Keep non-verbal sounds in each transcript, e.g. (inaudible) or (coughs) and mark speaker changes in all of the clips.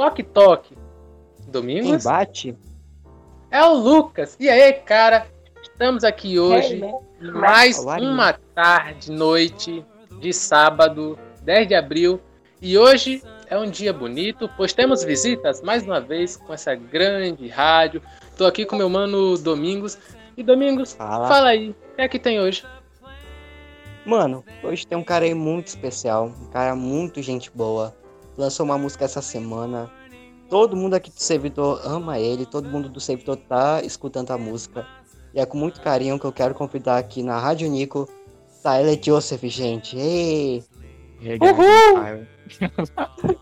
Speaker 1: toque toque. Domingos?
Speaker 2: bate?
Speaker 1: É o Lucas. E aí, cara? Estamos aqui hoje, em mais
Speaker 2: Olá,
Speaker 1: uma tarde, noite de sábado, 10 de abril. E hoje é um dia bonito, pois temos visitas mais uma vez com essa grande rádio. Tô aqui com meu mano Domingos. E Domingos,
Speaker 2: Fala.
Speaker 1: fala aí, o que é que tem hoje?
Speaker 2: Mano, hoje tem um cara aí muito especial, um cara muito gente boa. Lançou uma música essa semana. Todo mundo aqui do servidor ama ele, todo mundo do servidor tá escutando a música. E é com muito carinho que eu quero convidar aqui na Rádio Nico, Tyler Joseph, gente. Ei!
Speaker 1: Uhul! (laughs)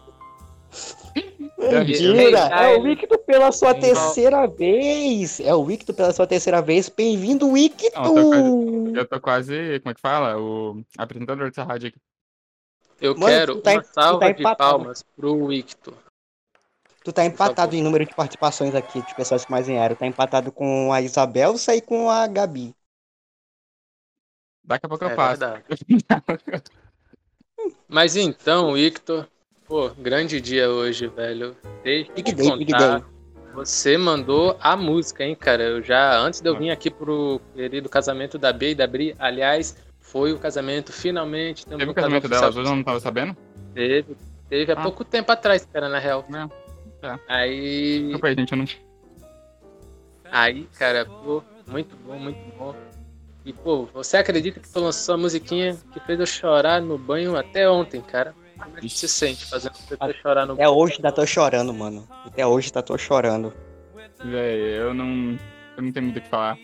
Speaker 2: Mentira! É o. Victor pela sua
Speaker 1: Igual-
Speaker 2: terceira vez! É o Victor pela sua terceira vez. Bem-vindo,
Speaker 3: tô quase- Eu tô quase, como é que fala? O apresentador dessa rádio aqui.
Speaker 1: Eu
Speaker 2: Mano,
Speaker 1: quero
Speaker 2: tá-
Speaker 1: uma
Speaker 2: tu
Speaker 1: salva
Speaker 2: tá
Speaker 1: de palmas pro Victor.
Speaker 2: Tu tá empatado em número de participações aqui, de pessoas que mais ganharam. Tá empatado com a Isabel e com a Gabi.
Speaker 3: Daqui a pouco eu
Speaker 1: É
Speaker 3: passo.
Speaker 1: verdade. (laughs) Mas então, Victor, pô, grande dia hoje, velho. Deixa eu te
Speaker 2: day,
Speaker 1: contar. Você mandou a música, hein, cara? Eu já, antes de eu vir aqui pro querido casamento da B e da Bri, aliás, foi o casamento, finalmente.
Speaker 3: Teve
Speaker 1: um
Speaker 3: o casamento
Speaker 1: oficial.
Speaker 3: hoje, eu não tava sabendo?
Speaker 1: Teve, teve há
Speaker 3: Ah.
Speaker 1: pouco tempo atrás, cara, na real.
Speaker 3: É, é.
Speaker 1: Aí,
Speaker 3: Desculpa aí, gente, eu não...
Speaker 1: aí, cara, pô, muito bom, muito bom. E, pô, você acredita que tu lançou a musiquinha que fez eu chorar no banho até ontem, cara? Como é que se sente fazendo você chorar no
Speaker 2: Até hoje tá tô chorando, mano. Até hoje tá tô chorando.
Speaker 3: Véi, eu não... Eu não tenho muito o que falar.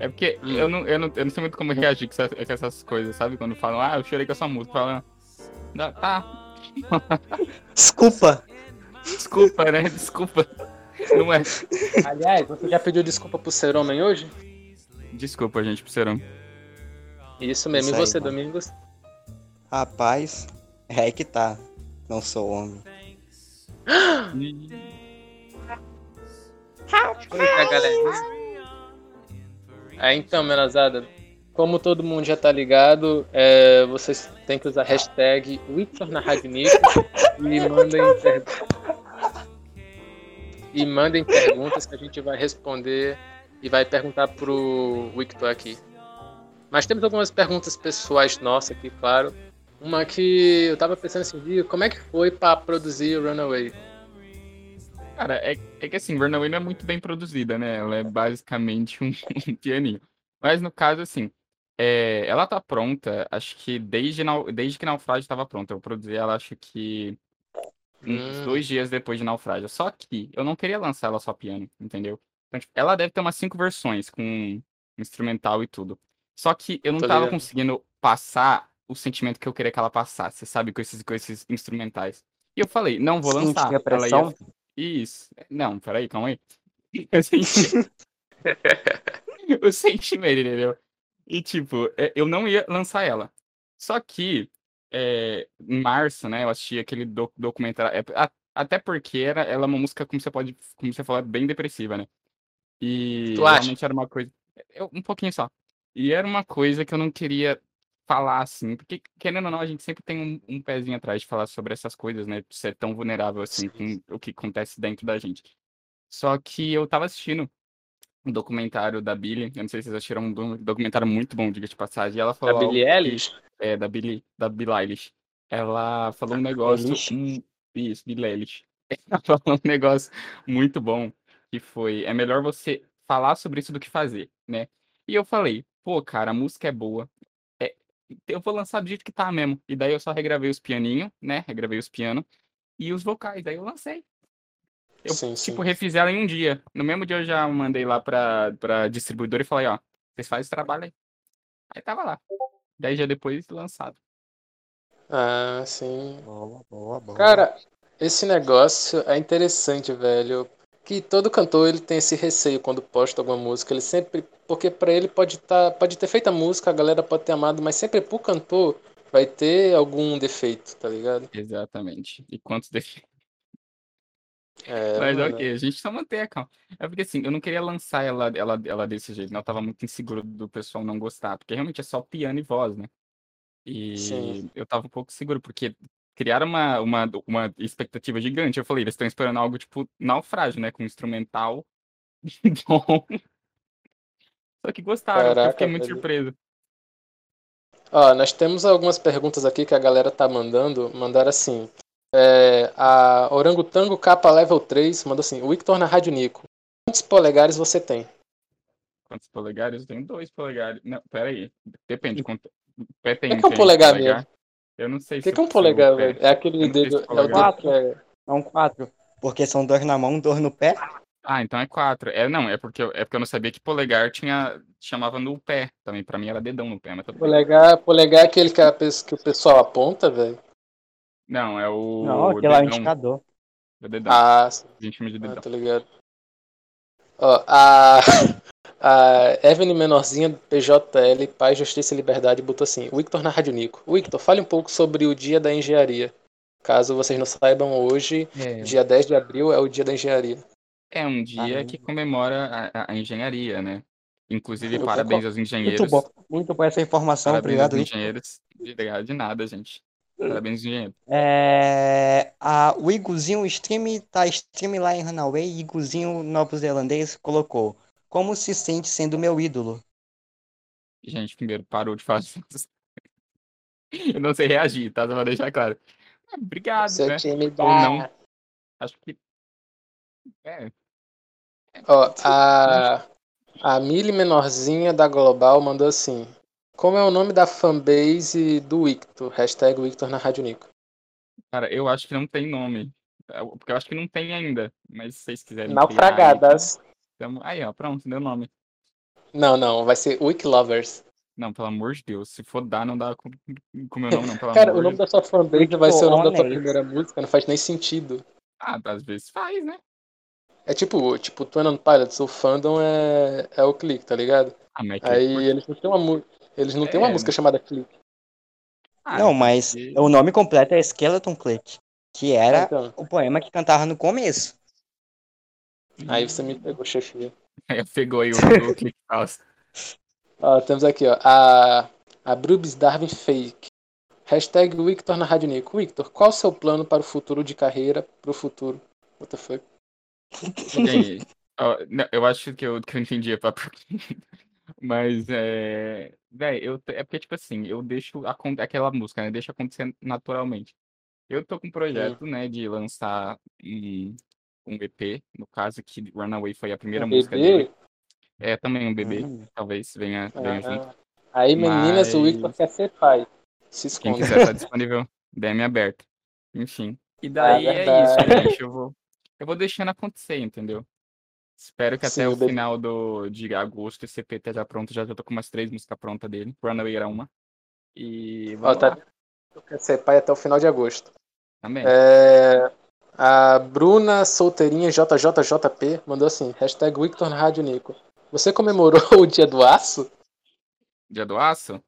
Speaker 3: É porque
Speaker 1: Hum.
Speaker 3: eu, não, eu, não, eu não sei muito como reagir com, essa- com essas coisas, sabe? Quando falam, ah, eu chorei com essa música. Falam, "Dá- tá, (laughs)
Speaker 2: Desculpa!
Speaker 3: desculpa, né? Desculpa. Não é.
Speaker 1: Aliás, você já pediu desculpa pro ser homem hoje?
Speaker 3: Desculpa, gente, pro serão.
Speaker 1: Isso mesmo.
Speaker 2: Isso
Speaker 1: e
Speaker 2: aí,
Speaker 1: você,
Speaker 2: mano.
Speaker 1: Domingos?
Speaker 2: Rapaz, é aí que tá. Não sou homem. (gasps)
Speaker 1: Pois é, galera. Aí então, menazada, como todo mundo já tá ligado, é, vocês têm que usar a hashtag Victor na Rádio Nico e (laughs) mandem per- e mandem perguntas que a gente vai responder e vai perguntar pro Victor aqui. Mas temos algumas perguntas pessoais nossas aqui, claro. Uma que eu tava pensando assim, como é que foi pra produzir o Runaway?
Speaker 3: Cara, é, é que assim, Runaway não é muito bem produzida, né? Ela é basicamente um, (laughs) um pianinho. Mas no caso, assim, é, ela tá pronta, acho que desde, desde que Naufrágio estava pronta. Eu produzi ela, acho que uns
Speaker 1: Hum.
Speaker 3: dois dias depois de Naufrágio. Só que eu não queria lançar ela só piano, entendeu? Então, tipo, ela deve ter umas cinco versões com instrumental e tudo. Só que eu não
Speaker 1: Tô
Speaker 3: tava
Speaker 1: ligado.
Speaker 3: conseguindo passar o sentimento que eu queria que ela passasse, sabe? Com esses, com esses instrumentais. E eu falei, não vou
Speaker 2: Sentir
Speaker 3: lançar. Ela ia? Isso. Não, peraí, calma aí. (laughs) Eu senti. (laughs) eu senti mesmo, entendeu? E, tipo, é, eu não ia lançar ela. Só que, é, em março, né, eu assisti aquele doc- documentário. é, até porque era, ela é uma música, como você pode, como você falou, é bem depressiva, né? E realmente era uma coisa. eu- um pouquinho só. E era uma coisa que eu não queria falar assim, porque, querendo ou não, a gente sempre tem um, um pezinho atrás de falar sobre essas coisas, né? De ser tão vulnerável assim
Speaker 1: Sim.
Speaker 3: com o que acontece dentro da gente. Só que eu tava assistindo um documentário da Billie, eu não sei se vocês assistiram um do- documentário muito bom, diga de passagem, e ela falou algo
Speaker 1: Billie
Speaker 3: que-
Speaker 1: Eilish?
Speaker 3: é, da Billie, da Billie Eilish. Ela falou um negócio. Hum, isso, Billie Eilish. (laughs) Ela falou um negócio muito bom, que foi: é melhor você falar sobre isso do que fazer, né? E eu falei, pô, cara, a música é boa. Eu vou lançar do jeito que tá mesmo. E daí eu só regravei os pianinhos, né? Regravei os pianos e os vocais. Daí eu lancei. Eu,
Speaker 1: Sim,
Speaker 3: tipo,
Speaker 1: sim.
Speaker 3: refiz ela em um dia. No mesmo dia eu já mandei lá pra, pra distribuidora e falei, ó, vocês fazem esse trabalho aí. Aí tava lá. Dez dias depois, lançado.
Speaker 1: Ah, sim.
Speaker 2: Boa, boa, boa.
Speaker 1: Cara, esse negócio é interessante, velho. Que todo cantor ele tem esse receio quando posta alguma música. Ele sempre. Porque pra ele pode, tá, pode ter feito a música, a galera pode ter amado, mas sempre pro cantor vai ter algum defeito, tá ligado?
Speaker 3: Exatamente. E quantos defeitos.
Speaker 1: É,
Speaker 3: Mas
Speaker 1: mano.
Speaker 3: ok, a gente só mantém a calma. É porque assim, eu não queria lançar ela, ela, ela desse jeito, né? Eu tava muito inseguro do pessoal não gostar, porque realmente é só piano e voz, né? E
Speaker 1: Sim.
Speaker 3: eu tava um pouco seguro, porque criaram uma, uma, uma expectativa gigante. Eu falei, eles estão esperando algo tipo naufrágio, né? Com instrumental (laughs) bom. Só que gostaram, eu
Speaker 1: Caraca,
Speaker 3: fiquei muito
Speaker 1: velho.
Speaker 3: surpreso.
Speaker 1: Ó, nós temos algumas perguntas aqui que a galera tá mandando. Mandaram assim. É, a Orangotango Capa Level 3 mandou assim: Victor na Rádio Nico. Quantos polegares você tem?
Speaker 3: Quantos polegares? Eu tenho dois polegares. Não, peraí. Depende. Quanto... Tem,
Speaker 1: O que é um
Speaker 3: tem
Speaker 1: polegar mesmo?
Speaker 3: Eu não sei
Speaker 1: O que,
Speaker 3: se
Speaker 1: que é um polegar, velho? É aquele
Speaker 3: se
Speaker 1: dedo. É o
Speaker 3: polegar-
Speaker 1: dedo que é.
Speaker 2: São quatro. Porque são dois na mão, dois no pé.
Speaker 3: Ah, então é quatro. É, não, é porque, eu- é porque eu não sabia que polegar tinha. chamava no pé também. Pra mim era dedão no pé, mas.
Speaker 1: Polegar, polegar é aquele que, a que o pessoal aponta, velho.
Speaker 3: Não, é o.
Speaker 2: Não, aquele lá é o indicador.
Speaker 3: É o dedão.
Speaker 1: Ah,
Speaker 3: A gente chama de
Speaker 1: ah,
Speaker 3: dedão.
Speaker 1: tô ligado. Ó, a, (laughs) a Evelyn Menorzinha, PJL, Paz, Justiça e Liberdade, botou assim: Victor na Rádio Nico. Victor, fale um pouco sobre o Dia da Engenharia. Caso vocês não saibam, hoje,
Speaker 2: É,
Speaker 1: dia 10 de abril, é o Dia da Engenharia.
Speaker 3: É um dia
Speaker 2: Ah,
Speaker 3: que comemora a, a- engenharia, né? Inclusive,
Speaker 1: Eu
Speaker 3: parabéns
Speaker 1: concordo.
Speaker 3: aos
Speaker 2: muito
Speaker 3: engenheiros.
Speaker 2: bom. Muito boa essa informação.
Speaker 3: Parabéns aos
Speaker 2: Obrigado, Victor.
Speaker 3: engenheiros. De, de nada, gente. Parabéns aos engenheiros.
Speaker 2: É, a, o Iguzinho Stream tá stream lá em Runaway. e Iguzinho Novo Zelandês colocou. Como se sente sendo meu ídolo?
Speaker 3: Gente, primeiro, parou de fazer isso. (laughs) Eu não sei reagir, tá? Só pra deixar claro. Ah, Obrigado,
Speaker 1: Seu
Speaker 3: né?
Speaker 1: time
Speaker 3: Ou não. Acho que. É,
Speaker 1: Ó, a, a Mili Menorzinha da Global mandou assim: Como é o nome da fanbase do Victor? Hashtag Victor na Rádio Nico.
Speaker 3: cara, eu acho que não tem nome. É, Porque eu acho que não tem ainda. Mas se vocês quiserem. criar
Speaker 1: Naufragadas.
Speaker 3: Tamo- Aí, ó, pronto, deu nome.
Speaker 1: Não, não, vai ser Wick Lovers.
Speaker 3: Não, pelo amor de Deus. Se for dar, não dá com com o meu nome, não. Pelo (laughs)
Speaker 1: Cara,
Speaker 3: amor
Speaker 1: o nome
Speaker 3: de
Speaker 1: da sua fanbase vai ser o nome da tua
Speaker 2: Honest.
Speaker 1: primeira música, não faz nem sentido.
Speaker 3: Ah, às vezes faz, né?
Speaker 1: É tipo, tipo, Twin on Pilots, o fandom é, é o clique, tá ligado?
Speaker 3: Ah, mas que-
Speaker 1: Aí
Speaker 3: por-
Speaker 1: eles não têm uma, mu- eles não têm uma
Speaker 3: É,
Speaker 1: música
Speaker 3: né?
Speaker 1: chamada clique.
Speaker 3: Ah,
Speaker 2: Não, mas
Speaker 3: porque-
Speaker 2: o nome completo é Skeleton Click, que era
Speaker 1: Então,
Speaker 2: o poema que cantava no começo.
Speaker 1: Aí você me pegou, chefia. (laughs)
Speaker 3: Aí pegou aí o, o Click House.
Speaker 1: Ó, temos aqui, ó, a, a Brubs Darwin Fake. Hashtag Victor na Rádio Nico. Victor, qual o seu plano para o futuro de carreira, pro futuro? What the fuck?
Speaker 3: Gente, ó, não, eu acho que eu, que eu entendi a papo. (laughs) Mas é. Véi, eu, é porque, tipo assim, eu deixo acon- aquela música, né? Deixa acontecer naturalmente. Eu tô com um projeto, né, de lançar um, um EP, no caso que Runaway foi a primeira
Speaker 1: Um
Speaker 3: música
Speaker 1: bebê?
Speaker 3: dele. É também um bebê,
Speaker 2: Hum.
Speaker 3: talvez venha, venha junto.
Speaker 1: Ah, aí, meninas, o
Speaker 3: Mas-
Speaker 1: Victor quer ser pai. Se
Speaker 3: Quem
Speaker 1: esconda.
Speaker 3: quiser tá (laughs) disponível, DM aberta. Enfim. E daí é isso,
Speaker 1: verdade.
Speaker 3: gente. Eu vou, eu vou deixando acontecer, entendeu? Espero que
Speaker 1: Sim,
Speaker 3: até
Speaker 1: o
Speaker 3: o
Speaker 1: bebê-
Speaker 3: final do, de agosto esse EP esteja pronto. Já, já tô com umas três músicas prontas dele. Runaway era uma. E
Speaker 1: Ó,
Speaker 3: vamos
Speaker 1: tá,
Speaker 3: lá
Speaker 1: quer ser pai até o final de agosto.
Speaker 3: também.
Speaker 1: É, a Bruna Solteirinha JJJP mandou assim: hashtag Victor Rádio Nico. Você comemorou (laughs) o dia do aço?
Speaker 3: Dia do aço?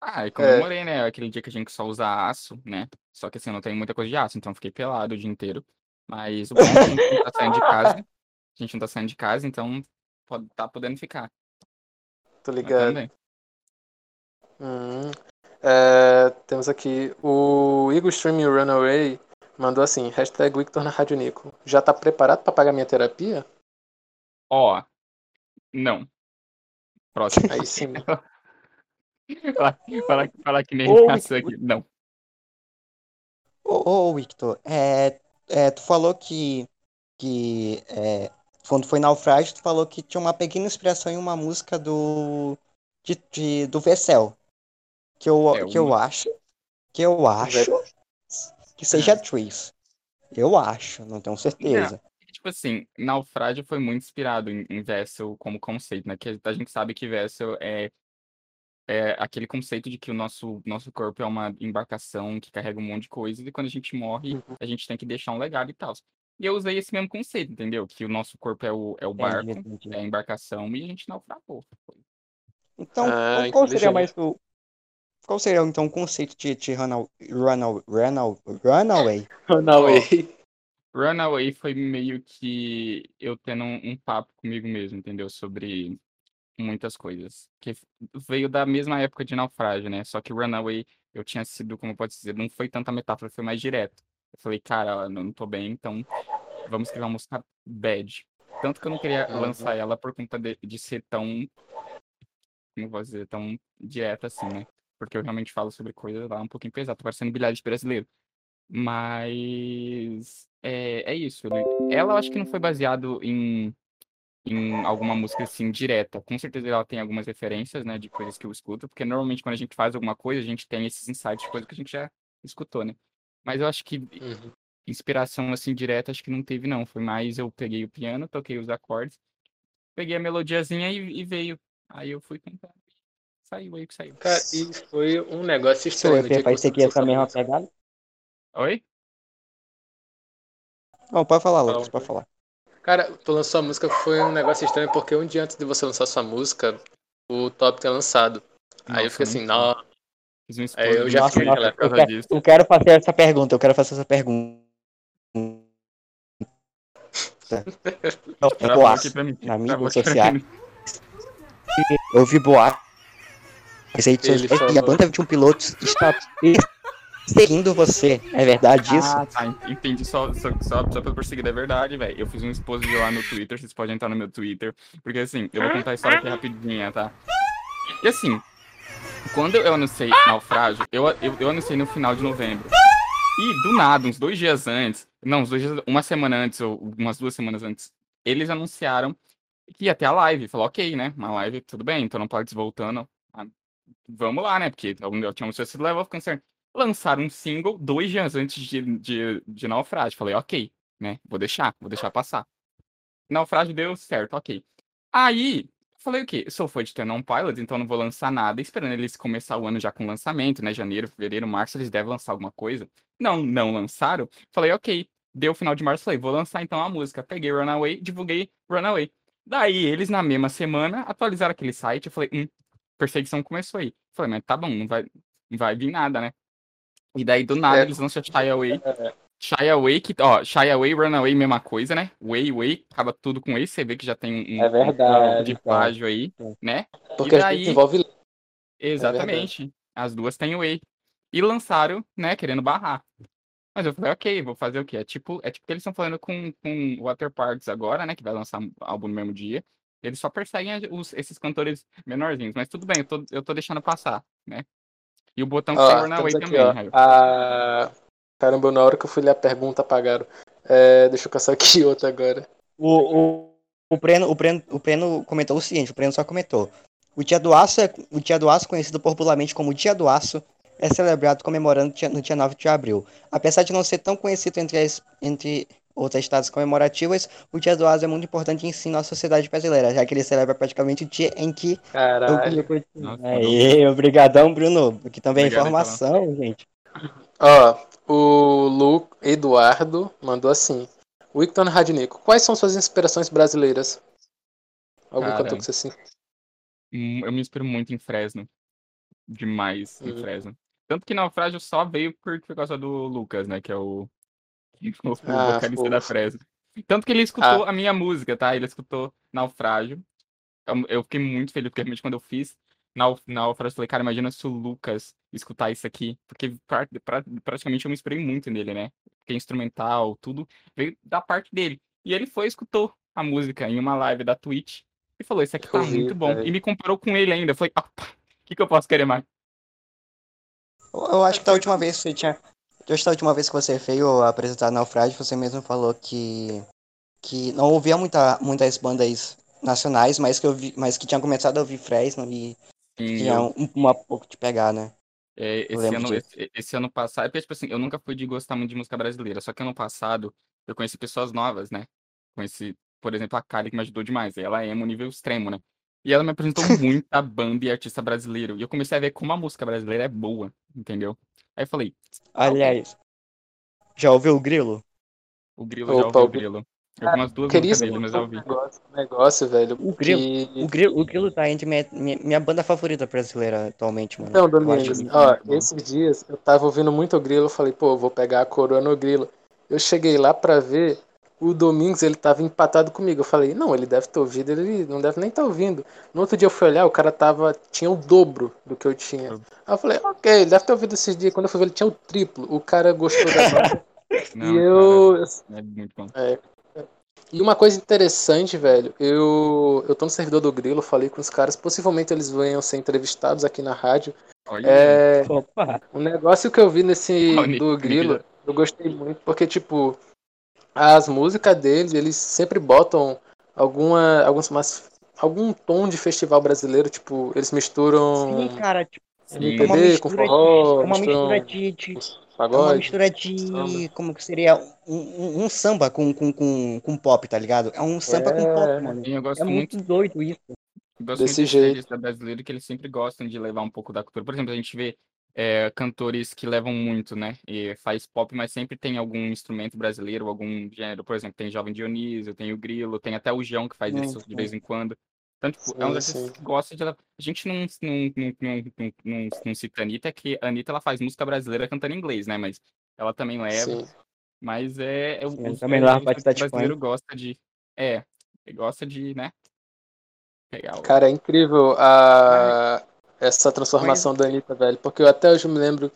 Speaker 3: Ah, eu comemorei, né? Aquele dia que a gente só usa aço, né? Só que assim, eu não tenho muita coisa de aço, então eu fiquei pelado o dia inteiro. Mas o bom é que a gente não tá saindo de (laughs) casa. A gente não tá saindo de casa, então pode, tá podendo ficar.
Speaker 1: Tô ligado. Hum. É, temos aqui o Igor Streaming Runaway mandou assim: hashtag Victor na Rádio Nico. Já tá preparado pra pagar minha terapia?
Speaker 3: Ó, não. Próximo.
Speaker 1: Aí sim. (laughs)
Speaker 3: falar, falar, falar que nem
Speaker 2: Ô,
Speaker 3: raça aqui. Não.
Speaker 2: Ô, ô Victor, é, é, tu falou que, que é, quando foi naufrágio, tu falou que tinha uma pequena inspiração em uma música do, de, de- do Vessel. Que eu,
Speaker 3: É
Speaker 2: que eu acho, que eu acho que seja Trees. Eu acho, não tenho certeza.
Speaker 3: Tipo assim, Naufrágio foi muito inspirado em, em Vessel como conceito, né? Que a gente sabe que Vessel é, é aquele conceito de que o nosso, nosso corpo é uma embarcação que carrega um monte de coisas e quando a gente morre,
Speaker 1: Uhum.
Speaker 3: a gente tem que deixar um legado e tal. E eu usei esse mesmo conceito, entendeu? Que o nosso corpo é o, é o barco,
Speaker 2: Entendi, entendi.
Speaker 3: é a embarcação e a gente naufragou.
Speaker 2: Então,
Speaker 1: Ah,
Speaker 2: qual seria mais o. Qual seria então o conceito de, de Runaway, Runaway, Runaway, Runaway?
Speaker 1: Runaway.
Speaker 3: Runaway foi meio que eu tendo um, um papo comigo mesmo, entendeu? Sobre muitas coisas. Que veio da mesma época de Naufrágio, né? Só que Runaway eu tinha sido, como pode dizer, não foi tanta metáfora, foi mais direto. Eu falei, cara, não tô bem, então vamos escrever uma música bad. Tanto que eu não queria
Speaker 1: Uhum.
Speaker 3: lançar ela por conta de, de ser tão. Como eu posso dizer? Tão direta assim, né? Porque eu realmente falo sobre coisas lá um pouquinho pesadas. Tô parecendo bilhar de brasileiro. Mas. É, é isso. ele- Ela eu acho que não foi baseado em, em alguma música assim direta. Com certeza ela tem algumas referências, né? De coisas que eu escuto. Porque normalmente quando a gente faz alguma coisa, a gente tem esses insights de coisa que a gente já escutou, né? Mas eu acho que
Speaker 1: Uhum.
Speaker 3: inspiração assim direta acho que não teve não, foi mais eu peguei o piano, toquei os acordes, peguei a melodiazinha e, e veio. Aí eu fui cantar. Saiu aí que saiu.
Speaker 1: Cara, e foi um negócio estranho. dia
Speaker 2: EP
Speaker 1: que
Speaker 2: essa mesma
Speaker 1: música.
Speaker 2: pegada?
Speaker 3: Oi?
Speaker 2: Não, pode falar,
Speaker 1: Fala,
Speaker 2: Lucas, pode falar.
Speaker 1: Cara, tu lançou a música foi um negócio estranho porque um dia antes de você lançar sua música, o Top tinha lançado. Aí eu
Speaker 3: Nossa,
Speaker 1: fiquei assim, não.
Speaker 3: Um
Speaker 1: Aí eu já
Speaker 3: uma
Speaker 2: Nossa,
Speaker 1: fiquei
Speaker 3: coisa
Speaker 2: nossa,
Speaker 3: por causa
Speaker 2: quero,
Speaker 3: disso.
Speaker 2: eu quero fazer essa pergunta, eu quero fazer essa pergunta. (laughs)
Speaker 3: Pra mim.
Speaker 2: na mídia social. Eu vi boatos. Aí
Speaker 1: Ele
Speaker 2: e a
Speaker 1: falou.
Speaker 2: banda de um piloto está seguindo você. É verdade isso?
Speaker 3: Ah, tá. Entendi. Só, só, só, só pra prosseguir, é verdade, velho. Eu fiz um expose lá no Twitter, vocês podem entrar no meu Twitter. Porque assim, eu vou contar a história aqui rapidinha, tá? E assim, quando eu anunciei Naufrágio, eu, eu, eu anunciei no final de novembro. E do nada, uns dois dias antes, não, uns dois dias, uma semana antes, ou umas duas semanas antes, eles anunciaram que ia ter a live. Falou, ok, né? Uma live, tudo bem, então não pode voltando. Vamos lá, né? Porque eu tinha anunciado esse level of concern. Lançaram um single dois dias antes de, de, de naufrágio. Falei, ok, né? Vou deixar, vou deixar passar. Naufrágio deu certo, ok. Aí, falei o quê? Sou fã de Tenon Pilots, então não vou lançar nada, esperando eles começar o ano já com lançamento, né? Janeiro, fevereiro, março, eles devem lançar alguma coisa. Não, não lançaram. Falei, ok. Deu final de março, falei, vou lançar então a música. Peguei Runaway, divulguei Runaway. Daí, eles na mesma semana atualizaram aquele site. Eu falei, hum, perseguição começou aí. Falei, mas tá bom, não vai, não vai vir nada, né? E daí, do nada,
Speaker 1: É.
Speaker 3: eles lançam Shy Away. Shy Away, que, ó, Shy Away, Runaway, mesma coisa, né? Way, Way, acaba tudo com Way. Você vê que já tem um,
Speaker 2: É
Speaker 3: um
Speaker 2: verdade,
Speaker 3: pouco de
Speaker 2: cara.
Speaker 3: plágio aí,
Speaker 2: Sim.
Speaker 3: né?
Speaker 1: Porque
Speaker 3: E
Speaker 1: a
Speaker 3: daí-
Speaker 1: envolve.
Speaker 3: Exatamente. As duas têm Way. E lançaram, né, querendo barrar. Mas eu falei, ok, vou fazer o quê? É tipo, é tipo que eles estão falando com, com Water Parks agora, né? Que vai lançar um álbum no mesmo dia. Eles só perseguem os- esses cantores menorzinhos. Mas tudo bem, eu tô, eu tô deixando passar, né? E o botão que
Speaker 1: Ó,
Speaker 3: saiu na Way
Speaker 1: estamos aqui,
Speaker 3: também,
Speaker 1: ó.
Speaker 3: Raio.
Speaker 1: A... Caramba, na hora que eu fui ler a pergunta, apagaram. É, deixa eu caçar aqui (laughs) outra agora.
Speaker 2: O, o, o, Breno, o, Breno, o Breno comentou o seguinte, o Breno só comentou. O dia do aço, é, o dia do aço, conhecido popularmente como Dia do Aço, é celebrado comemorando no dia- no dia 9 de abril. Apesar de não ser tão conhecido entre, as, entre outras datas comemorativas, o Dia do Aço é muito importante em si na sociedade brasileira, já que ele celebra praticamente o dia em que
Speaker 1: Caralho.
Speaker 2: Aí, obrigadão, Bruno. Aqui também é
Speaker 3: Obrigado,
Speaker 2: informação, gente.
Speaker 1: Ó, o Lu Eduardo mandou assim. Wicton Radnico, quais são suas inspirações brasileiras? Algum
Speaker 3: Cara.
Speaker 1: cantor que você sim.
Speaker 3: Hum, Eu me inspiro muito em Fresno. Demais em
Speaker 1: Uhum.
Speaker 3: Fresno. Tanto que Naufrágio só veio por, por causa do Lucas, né? Que é o, (laughs) o
Speaker 1: Ah,
Speaker 3: vocalista da. Fresno. Tanto que ele escutou a minha música, tá? Ele escutou Naufrágio. Eu, eu fiquei muito feliz, porque realmente quando eu fiz Nau- Naufrágio, eu falei, cara, imagina se o Lucas escutar isso aqui. Porque pra- pra- praticamente eu me inspirei muito nele, né? Porque instrumental, tudo veio da parte dele. E ele foi e escutou a música em uma live da Twitch e falou, isso aqui tá muito bom. E me comparou com ele ainda. Eu falei, opa, o que, que eu posso querer mais?
Speaker 2: Eu, eu acho que da última vez que você tinha. Que da última vez que você veio apresentar Naufrágio, você mesmo falou que. que não ouvia muita, muitas bandas nacionais, mas que, eu vi, mas que tinha começado a ouvir Fresno e
Speaker 3: Sim,
Speaker 2: tinha
Speaker 3: eu-
Speaker 2: um, uma pouco de pegar, né?
Speaker 3: É, esse, ano, esse, esse ano passado, porque, tipo assim, eu nunca fui de gostar muito de música brasileira, só que ano passado eu conheci pessoas novas, né? Conheci, por exemplo, a Kali, que me ajudou demais. Ela é um nível extremo, né? E ela me apresentou muita banda e artista brasileiro. E eu comecei a ver como a música brasileira é boa, entendeu? Aí eu falei,
Speaker 2: Aliás, já ouviu o Grilo?
Speaker 3: o Grilo já
Speaker 1: Opa,
Speaker 3: ouviu o
Speaker 1: o Gri-
Speaker 3: Grilo. Eu vi umas duas
Speaker 1: Queria
Speaker 3: músicas dele, mas já
Speaker 1: um
Speaker 3: ouvi.
Speaker 1: negócio, negócio, velho.
Speaker 2: O Grilo-
Speaker 1: que-
Speaker 2: O Grilo, o Grilo tá entre minha, minha, minha banda favorita brasileira atualmente, mano.
Speaker 1: Então,
Speaker 2: Eu acho
Speaker 1: Domingos, ó,
Speaker 3: bom.
Speaker 1: esses dias eu tava ouvindo muito o grilo, eu falei, pô, eu vou pegar a coroa no grilo. Eu cheguei lá pra ver, o Domingos ele tava empatado comigo. Eu falei, não, ele deve ter ouvido, ele não deve nem estar tá ouvindo. No outro dia eu fui olhar, o cara tava. tinha o dobro do que eu tinha. Aí eu falei, ok, ele deve ter ouvido esses dias. Quando eu fui ver, ele tinha o triplo. O cara gostou da. (laughs)
Speaker 3: Não,
Speaker 1: e eu.
Speaker 3: cara, é.
Speaker 1: É. E uma coisa interessante, velho, eu, eu tô no servidor do Grilo, falei com os caras, possivelmente eles venham ser entrevistados aqui na rádio.
Speaker 3: Olha,
Speaker 1: É,
Speaker 2: Opa.
Speaker 1: um negócio que eu vi nesse
Speaker 3: Olha,
Speaker 1: do Grilo, eu gostei muito, porque, tipo, as músicas deles, eles sempre botam alguma, alguns, mas, algum tom de festival brasileiro, tipo, eles misturam
Speaker 2: Sim, cara, tipo,
Speaker 3: sim.
Speaker 2: é uma
Speaker 1: MPB com
Speaker 2: mistura,
Speaker 1: forró,
Speaker 2: é uma
Speaker 1: misturam
Speaker 2: mistura de, de- é uma
Speaker 1: pagode.
Speaker 2: mistura de,
Speaker 1: samba.
Speaker 2: como que seria, um, um- um samba com, com, com, com pop, tá ligado? É um samba com
Speaker 1: É.
Speaker 2: pop, mano.
Speaker 3: Sim, eu gosto
Speaker 2: É
Speaker 3: muito
Speaker 2: muito doido isso.
Speaker 3: Eu gosto
Speaker 1: Desse
Speaker 3: muito
Speaker 1: jeito.
Speaker 3: de artista brasileiro que eles sempre gostam de levar um pouco da cultura. Por exemplo, a gente vê é, cantores que levam muito, né? E faz pop, mas sempre tem algum instrumento brasileiro, algum gênero. Por exemplo, tem Jovem Dionísio, tem o Grilo, tem até o João que faz isso de vez em quando. Então, tipo, é um
Speaker 1: sim.
Speaker 3: que gosta de. A gente não, não, não, não, não, não, cita a Anitta, é que a Anitta ela faz música brasileira cantando em inglês, né? Mas ela também leva. Mas é. é
Speaker 2: também
Speaker 3: o
Speaker 2: cidade de
Speaker 3: brasileiro gosta de. É, gosta de, né? Pegar o.
Speaker 1: Cara, é incrível a... essa transformação da Anitta, velho. Porque eu até hoje me lembro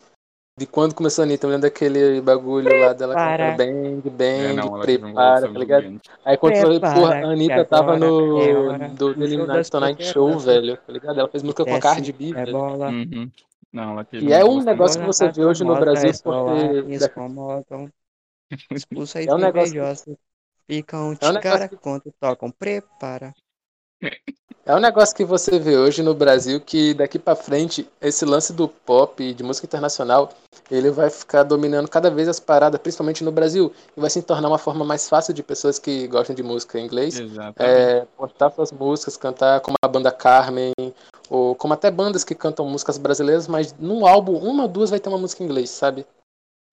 Speaker 1: de quando começou a Anitta. Eu me lembro daquele bagulho lá dela
Speaker 2: Prepara.
Speaker 1: cantando bang,
Speaker 3: É,
Speaker 1: bang,
Speaker 3: não, teve um
Speaker 1: prepara, tá ligado? Aí quando foi,
Speaker 2: Prepara,
Speaker 1: porra, a Anitta tava
Speaker 2: agora é
Speaker 1: no do
Speaker 2: do
Speaker 1: Nicki
Speaker 2: show
Speaker 1: Minaj
Speaker 2: das
Speaker 1: Tonight Show, velho, tá ligado? Ela fez música com a Cardi B,
Speaker 2: é
Speaker 1: velho.
Speaker 2: bola.
Speaker 3: Uhum. Não, ela teve
Speaker 1: E é um negócio que você vê hoje no Brasil
Speaker 2: é
Speaker 1: porque
Speaker 2: incomodam. Expulsa
Speaker 1: É um negócio que-
Speaker 2: invejosos. Ficam
Speaker 1: É um
Speaker 2: de cara quando tocam. Prepara.
Speaker 1: É um negócio que você vê hoje no Brasil que daqui pra frente esse lance do pop de música internacional ele vai ficar dominando cada vez as paradas, principalmente no Brasil, e vai se tornar uma forma mais fácil de pessoas que gostam de música em inglês é, postar suas músicas, cantar como a banda Carmen, ou como até bandas que cantam músicas brasileiras, mas num álbum, uma ou duas vai ter uma música em inglês, sabe?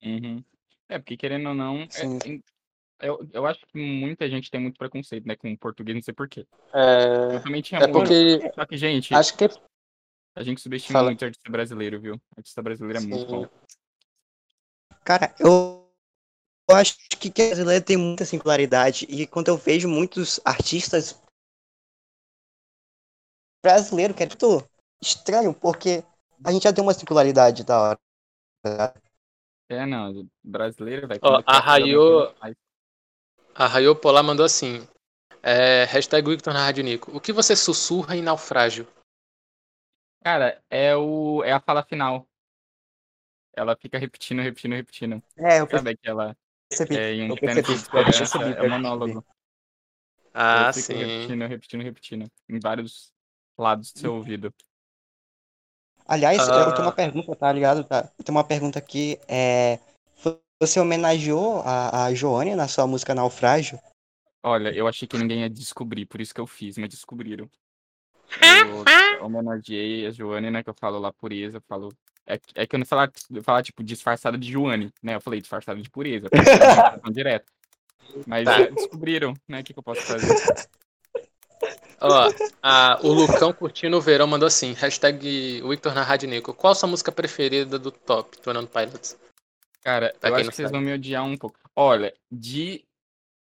Speaker 3: Uhum. É, porque querendo ou não, é- eu, eu acho que muita gente tem muito preconceito, né, com o português, não sei porquê.
Speaker 1: É,
Speaker 3: Eu também tinha
Speaker 1: é
Speaker 3: muito.
Speaker 1: porque
Speaker 3: Só que, gente,
Speaker 1: acho que
Speaker 3: a gente subestima
Speaker 1: Fala.
Speaker 3: muito o artista brasileiro, viu? O artista brasileiro é muito
Speaker 1: Sim.
Speaker 3: bom.
Speaker 2: Cara, eu, eu acho que que brasileiro tem muita singularidade. E quando eu vejo muitos artistas brasileiros, que é muito estranho, porque a gente já tem uma singularidade da hora.
Speaker 3: É, não, brasileiro, velho.
Speaker 1: Ó,
Speaker 3: quando quer fazer alguma
Speaker 1: arraiou-
Speaker 3: coisa, faz.
Speaker 1: A Rayo Polar mandou assim: é, hashtag Victor na Rádio Nico. O que você sussurra em naufrágio?
Speaker 3: Cara, é, o, é a fala final. Ela fica repetindo, repetindo, repetindo.
Speaker 2: É, eu
Speaker 3: Sabe aquela.
Speaker 2: percebi.
Speaker 3: É, em um
Speaker 2: eu percebi, eu percebi,
Speaker 3: é
Speaker 2: eu percebi.
Speaker 3: monólogo.
Speaker 1: Ah,
Speaker 3: Eu fico repetindo, repetindo, repetindo. Em vários lados do seu ouvido.
Speaker 2: Aliás, eu
Speaker 1: Ah.
Speaker 2: tenho uma pergunta, tá ligado? Tá? Eu tenho uma pergunta aqui. É... Você homenageou a, a Joane na sua música Naufrágio?
Speaker 3: Olha, eu achei que ninguém ia descobrir, por isso que eu fiz, mas descobriram. Eu homenageei a Joane, né? Que eu falo lá pureza, eu falo. É, que- é que eu não falar, falar, tipo, disfarçada de Joane, né? Eu falei disfarçada de pureza. (laughs) direto. Mas
Speaker 1: Tá.
Speaker 3: é, descobriram, né? O que, que eu posso fazer?
Speaker 1: Ó, a- o Lucão curtindo o verão mandou assim: hashtag Victor na Rádio Nico. Qual a sua música preferida do top, Tornando Pilots?
Speaker 3: Cara,
Speaker 1: Pra
Speaker 3: eu acho que vocês
Speaker 1: sabe.
Speaker 3: vão me odiar um pouco. Olha, de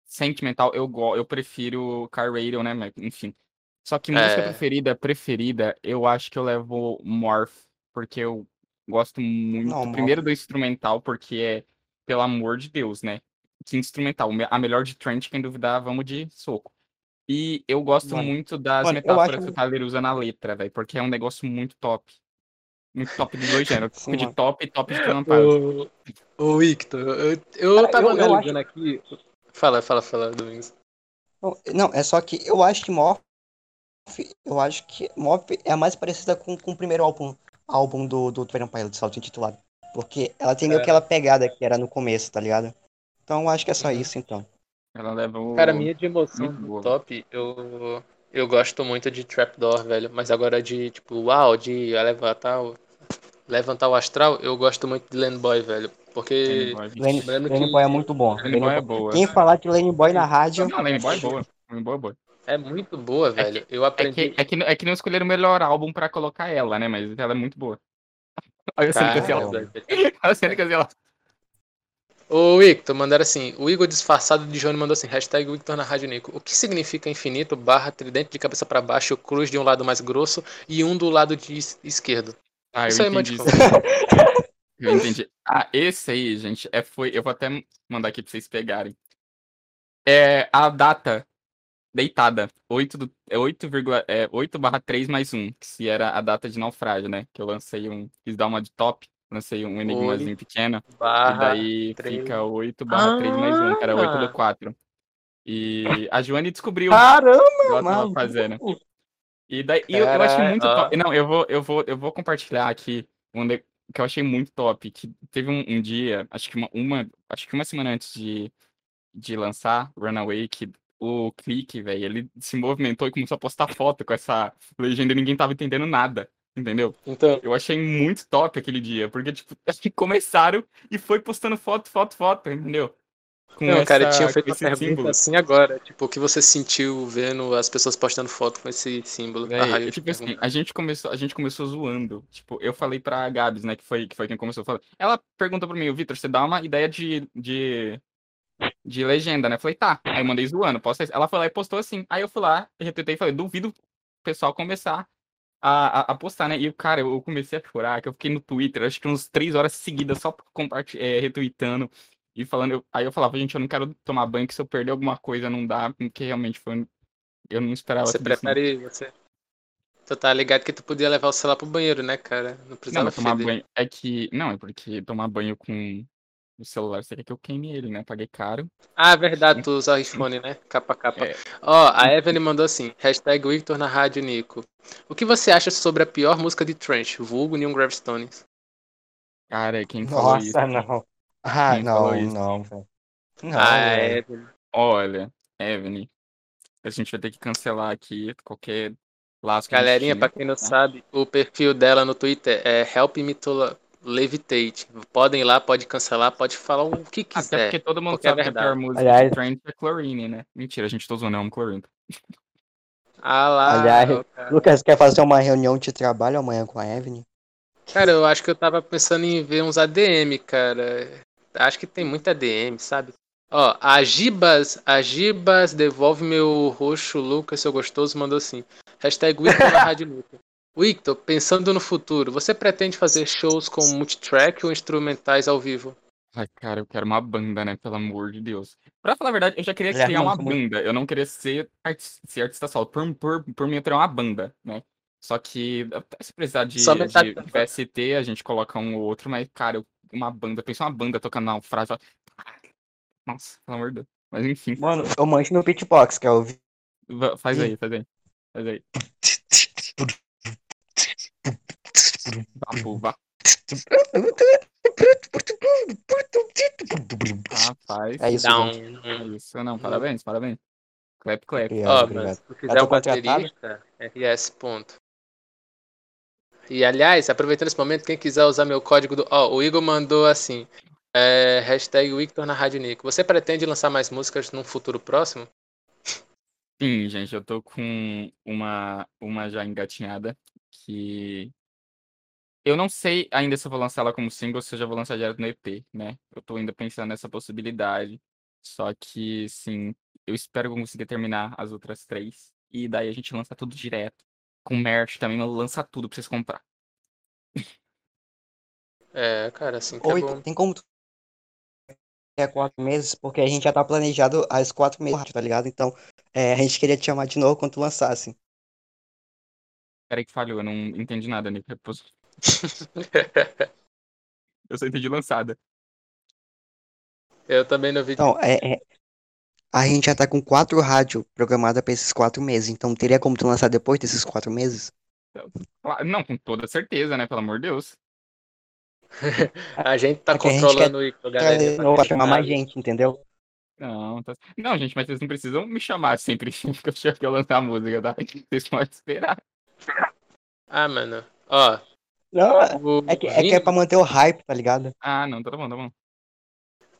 Speaker 3: sentimental, eu, go eu prefiro Car Radio, né? mas, Enfim. Só que música
Speaker 1: É.
Speaker 3: preferida, preferida, eu acho que eu levo Morph, porque eu gosto muito.
Speaker 2: Não, Morph.
Speaker 3: primeiro do instrumental, porque é, pelo amor de Deus, né? Que instrumental. me- A melhor de Trent, quem duvidar, vamos de soco. E eu gosto
Speaker 2: Mano,
Speaker 3: muito das
Speaker 2: mano,
Speaker 3: metáforas
Speaker 2: acho-
Speaker 3: que o Tyler usa na letra, velho, porque é um negócio muito top. Muito top dos dois gêneros.
Speaker 2: Sim,
Speaker 3: Top de top e top de Pilots.
Speaker 1: Ô, Victor, eu, eu
Speaker 2: Cara,
Speaker 1: tava
Speaker 2: eu- eu
Speaker 1: analisando aqui. Fala, fala, fala, Domingos.
Speaker 2: Não, Não, é só que eu acho que Morph. Eu acho que Morph é a mais parecida com, com o primeiro álbum, álbum do, do Twenty Pilots, auto-intitulado. Porque ela tem meio
Speaker 1: É.
Speaker 2: aquela pegada que era no começo, tá ligado? Então eu acho que é só
Speaker 1: Uhum.
Speaker 2: isso, então.
Speaker 3: Ela leva o.
Speaker 1: Cara, minha de emoção do top, eu, eu gosto muito de Trapdoor, velho. Mas agora de, tipo, uau, de levantar o, levantar o astral, eu gosto muito de Land Boy, velho. Porque.
Speaker 3: Lane Boy.
Speaker 2: Lane, Lane
Speaker 1: que-
Speaker 2: Boy é muito bom.
Speaker 3: Lane
Speaker 2: Lane
Speaker 3: Boy é boa.
Speaker 2: Quem falar de Lane Boy na rádio.
Speaker 3: Não, Lane Boy é boa. Lane Boy é boa.
Speaker 1: É muito boa, velho. Eu
Speaker 3: É
Speaker 1: aprendi.
Speaker 3: que, é, que, é que não escolheram o melhor álbum pra colocar ela, né? Mas ela é muito boa. Olha a cena
Speaker 1: Cara,
Speaker 3: cancelada.
Speaker 1: velho.
Speaker 3: Olha a cena cancelada.
Speaker 1: O Victor mandaram assim, o Igor disfarçado de Johnny mandou assim, hashtag Victor na Rádio Nico. O que significa infinito, barra, tridente de cabeça para baixo, cruz de um lado mais grosso e um do lado de es- esquerdo?
Speaker 3: Ah, eu
Speaker 1: Isso aí,
Speaker 3: entendi. (laughs) Eu entendi. Ah, esse aí, gente, é, foi. Eu vou até mandar aqui pra vocês pegarem. É a data deitada. 8, do, é 8, é 8 barra 3 mais 1. Que se era a data de naufrágio, né? Que eu lancei um. Quis dar uma de top. Lancei um enigmazinho pequeno. E
Speaker 1: Barra,
Speaker 3: daí
Speaker 1: três.
Speaker 3: fica 8 barra 3 mais 1, que era 8
Speaker 1: Ah!
Speaker 3: do 4. E a Joane descobriu
Speaker 2: Caramba,
Speaker 3: o que ela tava fazendo. E daí e eu, eu achei muito
Speaker 1: ó.
Speaker 3: top. Não, eu vou, eu vou, eu vou compartilhar aqui um de- que eu achei muito top. Que teve um, um dia, acho que uma, uma- acho que uma semana antes de, de lançar Runaway, que o clique, velho, ele se movimentou e começou a postar foto com essa legenda e ninguém tava entendendo nada. Entendeu?
Speaker 1: Então,
Speaker 3: Eu achei muito top aquele dia, porque, tipo, acho (laughs) que começaram e foi postando foto, foto, foto, entendeu? Com
Speaker 1: não, cara, eu
Speaker 3: essa-
Speaker 1: tinha
Speaker 3: com
Speaker 1: feito uma
Speaker 3: esse
Speaker 1: pergunta
Speaker 3: símbolo.
Speaker 1: assim agora. Tipo, o que você sentiu vendo as pessoas postando foto com esse símbolo?
Speaker 3: É
Speaker 1: te
Speaker 3: tipo assim, a gente começou, a gente começou zoando. Tipo, eu falei pra Gabs, né, que foi, que foi quem começou a falar. Ela perguntou pra mim, "Ô, Vitor, você dá uma ideia de, de, de legenda, né? Eu falei, tá. Aí eu mandei zoando, posta isso. Ela foi lá e postou assim. Aí eu fui lá, retuitei e falei, duvido o pessoal começar a, a, a postar, né? E, cara, eu comecei a chorar, que eu fiquei no Twitter, acho que uns três horas seguidas só comparti- é, retweetando e falando. eu- aí eu falava, gente, eu não quero tomar banho, que se eu perder alguma coisa não dá, porque realmente foi. Eu não esperava
Speaker 1: Você
Speaker 3: não.
Speaker 1: prefere. Você... Tu tá ligado que tu podia levar o celular pro banheiro, né, cara? Não
Speaker 3: Não,
Speaker 1: precisava
Speaker 3: mas tomar
Speaker 1: feder.
Speaker 3: banho. É que. Não, é porque tomar banho com o celular, você quer que eu queime ele, né? Paguei caro.
Speaker 1: Ah, verdade, tu usa (laughs) iPhone, né? Capa capa.
Speaker 3: É.
Speaker 1: Ó, a Evelyn mandou assim, hashtag Victor na Rádio Nico. O que você acha sobre a pior música de Trench, vulgo Neon Gravestones?
Speaker 3: Cara, quem falou isso?
Speaker 2: Nossa, não. Ah,
Speaker 3: Quem
Speaker 2: não,
Speaker 3: isso?
Speaker 2: não, velho. Não,
Speaker 1: ah,
Speaker 2: velho.
Speaker 1: Evelyn.
Speaker 3: Olha, Evelyn, a gente vai ter que cancelar aqui qualquer laço gente
Speaker 1: Galerinha,
Speaker 3: tinha,
Speaker 1: pra quem não
Speaker 3: tá?
Speaker 1: sabe, o perfil dela no Twitter é Help Me to Levitate. Podem ir lá, pode cancelar, pode falar o que
Speaker 3: Até
Speaker 1: quiser.
Speaker 3: porque todo mundo
Speaker 1: porque é
Speaker 3: sabe que a pior música
Speaker 2: Aliás-
Speaker 3: de Trent é Chlorine, né? Mentira, a gente tô zoando, eu amo Chlorine.
Speaker 1: Ah lá,
Speaker 2: Aliás,
Speaker 1: cara.
Speaker 2: Lucas quer fazer uma reunião de trabalho amanhã com a Evelyn?
Speaker 1: Cara, eu acho que eu tava pensando em ver uns ADM, cara. Acho que tem muita ADM, sabe? Ó, a Gibas, a Gibas devolve meu roxo, Lucas, seu gostoso, mandou assim. Hashtag na Rádio Nico. Victor, pensando no futuro, você pretende fazer shows com multitrack ou instrumentais ao vivo?
Speaker 3: Ai, cara, eu quero uma banda, né? Pelo amor de Deus. Pra falar a verdade, eu já queria criar uma banda. Eu não queria ser, arti- ser artista solo. Por, por, por mim, eu teria uma banda, né? Só que até se precisar de,
Speaker 1: Só metade
Speaker 3: de. VST, a gente coloca um ou outro, mas, cara, eu- uma banda, pensa uma banda tocando na frase. Nossa, pelo amor de Deus. Mas enfim,
Speaker 2: Mano, eu manjo no beatbox, quer ouvir?
Speaker 3: va- faz aí, faz aí. Faz aí. Rapaz.
Speaker 2: É isso, gente.
Speaker 3: É isso. Não, parabéns, parabéns. Clap, clap.
Speaker 1: Ó,
Speaker 2: obrigado.
Speaker 1: mas se tu
Speaker 2: Já
Speaker 1: quiser um
Speaker 2: contratado?
Speaker 1: baterista, RS. Ponto. E aliás, aproveitando esse momento, quem quiser usar meu código do. Ó, o Igor mandou assim. É, hashtag Victor na Rádio Nico. Você pretende lançar mais músicas num futuro próximo?
Speaker 3: Sim, gente, eu tô com uma, uma já engatinhada que. Eu não sei ainda se eu vou lançar ela como single ou se eu já vou lançar direto no EP, né? Eu tô ainda pensando nessa possibilidade. Só que, sim, eu espero conseguir terminar as outras três. E daí a gente lança tudo direto. Com merch também, lança tudo pra vocês comprar. (laughs)
Speaker 1: É, cara, assim que é
Speaker 2: Oi,
Speaker 1: bom.
Speaker 2: tem como tu... É quatro meses, porque a gente já tá planejado as quatro meses, tá ligado? Então, é, a gente queria te chamar de novo quando tu lançasse.
Speaker 3: Peraí que falhou, eu não entendi nada, Nico. (laughs) Eu só entendi lançada.
Speaker 1: Eu também não vi.
Speaker 2: Então, é, é, a gente já tá com quatro rádios programadas pra esses quatro meses. Então, teria como tu lançar depois desses quatro meses?
Speaker 3: Não, com toda certeza, né? Pelo amor de Deus. (laughs)
Speaker 1: A gente tá
Speaker 2: É que a gente
Speaker 1: controlando o galera.
Speaker 2: Trazer de novo pra chamar mais gente, entendeu?
Speaker 3: Não, tá... não, gente, mas vocês não precisam me chamar sempre (laughs) que eu lançar a música, tá? Vocês podem esperar.
Speaker 1: Ah, mano. Ó,
Speaker 2: Não,
Speaker 1: o
Speaker 2: é que, é que é pra manter o hype, tá ligado?
Speaker 3: Ah, não, tá bom, tá bom.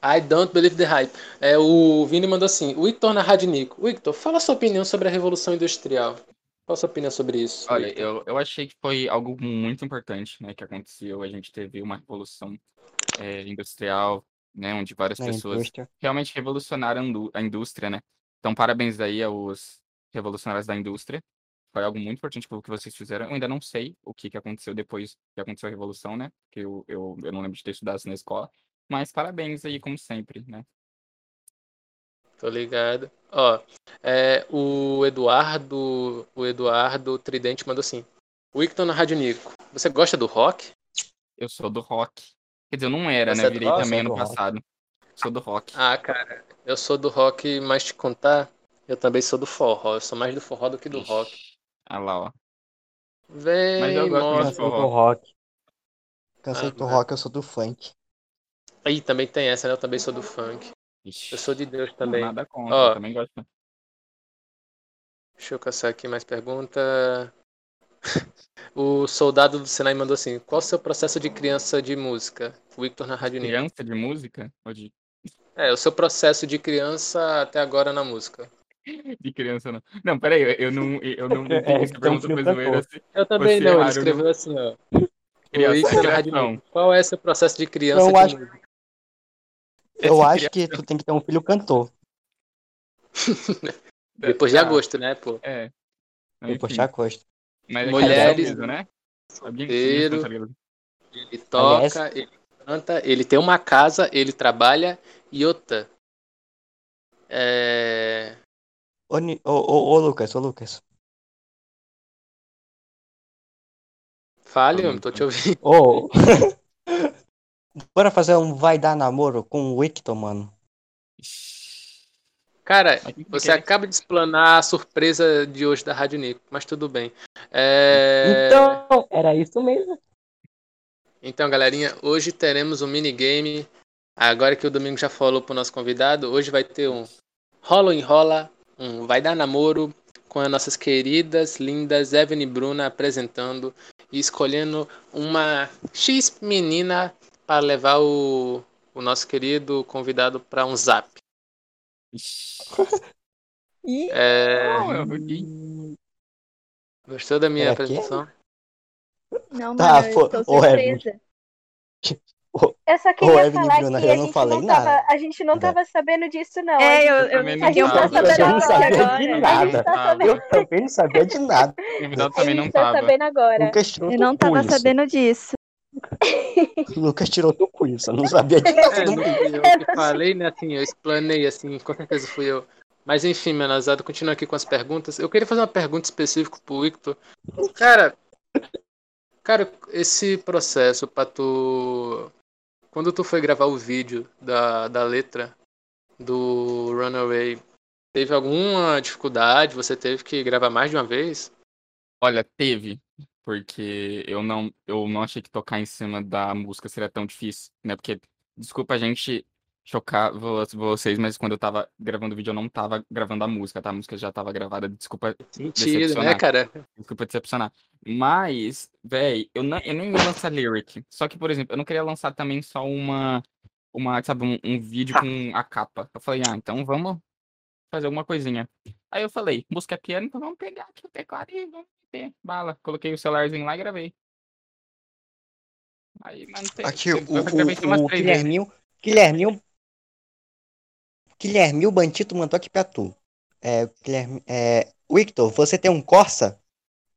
Speaker 1: I don't believe the hype. É, o Vini mandou assim: o Victor na Rádio Nico. Victor, fala a sua opinião sobre a Revolução Industrial. Qual a sua opinião sobre isso?
Speaker 3: Olha,
Speaker 1: Victor?
Speaker 3: eu, eu achei que foi algo muito importante, né, que aconteceu. A gente teve uma revolução é, industrial né, onde várias
Speaker 2: Na
Speaker 3: pessoas
Speaker 2: indústria.
Speaker 3: realmente revolucionaram a indústria, né. Então parabéns aí aos revolucionários da indústria. Foi algo muito importante pelo que vocês fizeram. Eu ainda não sei o que que aconteceu depois que aconteceu a revolução, né, porque eu eu eu não lembro de ter estudado isso na escola, mas parabéns aí como sempre, né.
Speaker 1: Tô ligado. Ó, é, o Eduardo, o Eduardo Tridente mandou assim: Wicton na Rádio Nico, você gosta do rock?
Speaker 3: Eu sou do rock. Quer dizer, eu não era,
Speaker 1: Você
Speaker 3: né,
Speaker 1: é
Speaker 3: virei
Speaker 1: rock?
Speaker 3: também
Speaker 2: Sou
Speaker 3: ano
Speaker 2: do rock.
Speaker 3: passado. Sou do rock.
Speaker 1: Ah, cara, eu sou do rock, mas te contar, eu também sou do forró. Eu sou mais do forró do que do rock.
Speaker 3: Ah lá, ó.
Speaker 1: Vem,
Speaker 3: Mas eu gosto de forró.
Speaker 2: do rock. Cansei
Speaker 1: Ah,
Speaker 2: do
Speaker 1: mas-
Speaker 2: rock, eu sou do funk.
Speaker 1: Aí também tem essa, né? Eu também sou do funk.
Speaker 3: Ixi,
Speaker 1: Eu sou de Deus também.
Speaker 3: nada contra,
Speaker 1: Ó.
Speaker 3: eu também gosto.
Speaker 1: Deixa eu caçar aqui mais pergunta. (laughs) O soldado do Senai mandou assim: Qual o seu processo de criança de música? Victor na Rádio Nico.
Speaker 3: Criança de música? Ou de,
Speaker 1: É, o seu processo de criança até agora na música.
Speaker 3: De criança, não. Não, peraí, eu, eu não, eu não (laughs)
Speaker 2: É,
Speaker 3: entendi essa pergunta foi zoeira. assim.
Speaker 1: Eu também não, ele escreveu assim, ó. Nico. Qual é seu processo de criança
Speaker 2: Eu acho-
Speaker 1: música?
Speaker 2: Eu acho que tu tem que ter um filho cantor. (laughs)
Speaker 1: Depois de
Speaker 3: Tá,
Speaker 1: agosto, né, pô?
Speaker 3: É. Não,
Speaker 2: Depois de agosto.
Speaker 3: Mas é
Speaker 1: Mulheres-
Speaker 3: mesmo, né? Alguém
Speaker 1: Solteiro. Ele toca,
Speaker 2: Aliás-
Speaker 1: ele canta, ele tem uma casa, ele trabalha e outra. É...
Speaker 2: Ô, ô, ô, ô, Lucas, ô, Lucas.
Speaker 1: Fale, eu tô te ouvindo.
Speaker 2: Ô. (laughs) Bora fazer um vai dar namoro com o Wicton, mano.
Speaker 1: Cara, você
Speaker 3: quer?
Speaker 1: acaba de explanar a surpresa de hoje da Rádio Nico, mas tudo bem. É...
Speaker 2: Então, era isso mesmo.
Speaker 1: Então, galerinha, hoje teremos um minigame. Agora que o Domingo já falou pro nosso convidado, hoje vai ter um Rola ou Enrola, um Vai Dar Namoro, com as nossas queridas, lindas Evelyn e Bruna apresentando e escolhendo uma X menina para levar o, o nosso querido convidado para um zap. (laughs) É,
Speaker 3: eu
Speaker 1: gostou da minha
Speaker 2: quê?
Speaker 1: apresentação?
Speaker 4: não,
Speaker 2: Tá,
Speaker 4: mano, eu
Speaker 2: pô,
Speaker 4: estou surpresa. Eu só queria
Speaker 2: Evelyn
Speaker 4: falar
Speaker 2: Bruna,
Speaker 4: que
Speaker 2: eu
Speaker 4: a
Speaker 2: não
Speaker 4: gente
Speaker 2: falei
Speaker 4: não tava,
Speaker 2: nada.
Speaker 4: a gente não tava sabendo disso, não.
Speaker 5: É, eu, eu
Speaker 3: não
Speaker 4: Eu
Speaker 2: Eu
Speaker 4: não
Speaker 2: sabia
Speaker 5: agora.
Speaker 2: de nada.
Speaker 4: tá sabendo,
Speaker 2: Eu também não sabia de nada. (laughs)
Speaker 4: A
Speaker 3: também não
Speaker 4: gente tá
Speaker 3: tava.
Speaker 4: sabendo agora.
Speaker 2: Lucas tirou
Speaker 5: Eu não
Speaker 2: cu
Speaker 5: tava
Speaker 2: isso.
Speaker 5: sabendo disso.
Speaker 2: Lucas tirou teu cu isso. Eu não sabia de (laughs) nada.
Speaker 1: É, não fui eu (laughs) que falei, né? Assim, eu explanei, assim, com certeza fui eu. Mas enfim, menazada, continua aqui com as perguntas. Eu queria fazer uma pergunta específica pro Victor. Cara, cara, esse processo pra tu. Quando tu foi gravar o vídeo da, da letra do Runaway, teve alguma dificuldade? Você teve que gravar mais de uma vez?
Speaker 3: Olha, teve, porque eu não, eu não achei que tocar em cima da música seria tão difícil, né? Porque, desculpa a gente chocar vo- vocês, mas quando eu tava gravando o vídeo, eu não tava gravando a música, tá? A música já tava gravada, desculpa,
Speaker 1: Sentido, né,
Speaker 3: Decepcionar.
Speaker 1: cara?
Speaker 3: desculpa decepcionar. Mas, véi, eu, não, eu nem ia lançar lyric. Só que, por exemplo, eu não queria lançar também só uma, uma sabe, um, um vídeo com (laughs) a capa. Eu falei, ah, então vamos fazer alguma coisinha. Aí eu falei, música é piano, então vamos pegar aqui o teclado e vamos meter bala. Coloquei o celularzinho lá e gravei. Aí, mano, tem,
Speaker 2: Aqui,
Speaker 3: eu,
Speaker 2: o,
Speaker 3: eu
Speaker 2: o, o
Speaker 3: três vezes.
Speaker 2: Guilherminho. Guilherminho. Guilherminho Bantito mandou aqui pra tu. É, Guilherme, é, Victor, você tem um Corsa?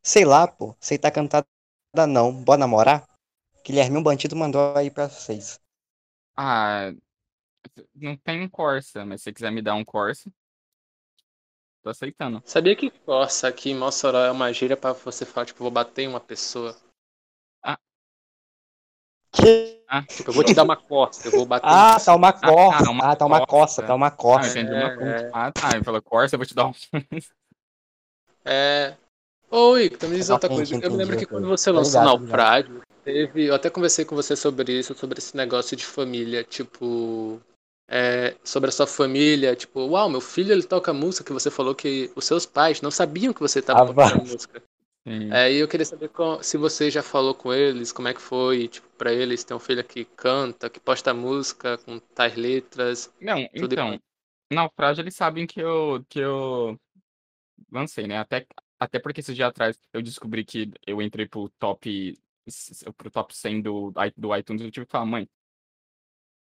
Speaker 2: Sei lá, pô. Sei tá cantada não. Bora namorar? Guilherminho Bantito mandou aí pra vocês.
Speaker 3: Ah, não tem um Corsa, mas se você quiser me dar um Corsa, tô aceitando.
Speaker 1: Sabia que Corsa aqui em Mossoró é uma gíria pra você falar, tipo, vou bater em uma pessoa?
Speaker 2: Que...
Speaker 1: Tipo, eu vou te dar uma costa, eu vou bater
Speaker 2: Ah, tá uma Corsa.
Speaker 3: tá, uma
Speaker 2: Ah, tá uma
Speaker 3: Corsa.
Speaker 2: Corsa, tá uma
Speaker 3: Ah, eu
Speaker 2: Corsa.
Speaker 3: entendi
Speaker 1: É,
Speaker 3: uma coisa.
Speaker 1: é.
Speaker 3: Ah, tá, ele falou Corsa, eu vou te dar um. (laughs)
Speaker 1: É. Ô, Icton, me diz outra
Speaker 2: Exatamente,
Speaker 1: coisa. Eu me lembro que quando você
Speaker 2: Tá
Speaker 1: lançou
Speaker 2: ligado,
Speaker 1: Naufrágio, teve. Eu até conversei com você sobre isso, sobre esse negócio de família, tipo. é, sobre a sua família, tipo, uau, meu filho ele toca música que você falou que os seus pais não sabiam que você estava
Speaker 2: Ah,
Speaker 1: tocando música.
Speaker 3: Sim.
Speaker 1: É, e eu queria saber qual- se você já falou com eles, como é que foi, tipo, pra eles ter um filho que canta, que posta música com tais letras.
Speaker 3: Não,
Speaker 1: Tudo
Speaker 3: então, Naufrágio eles sabem que eu, que eu lancei, né? Até, até porque esses dias atrás eu descobri que eu entrei pro top, pro top 100 do, do iTunes, eu tive que falar, mãe,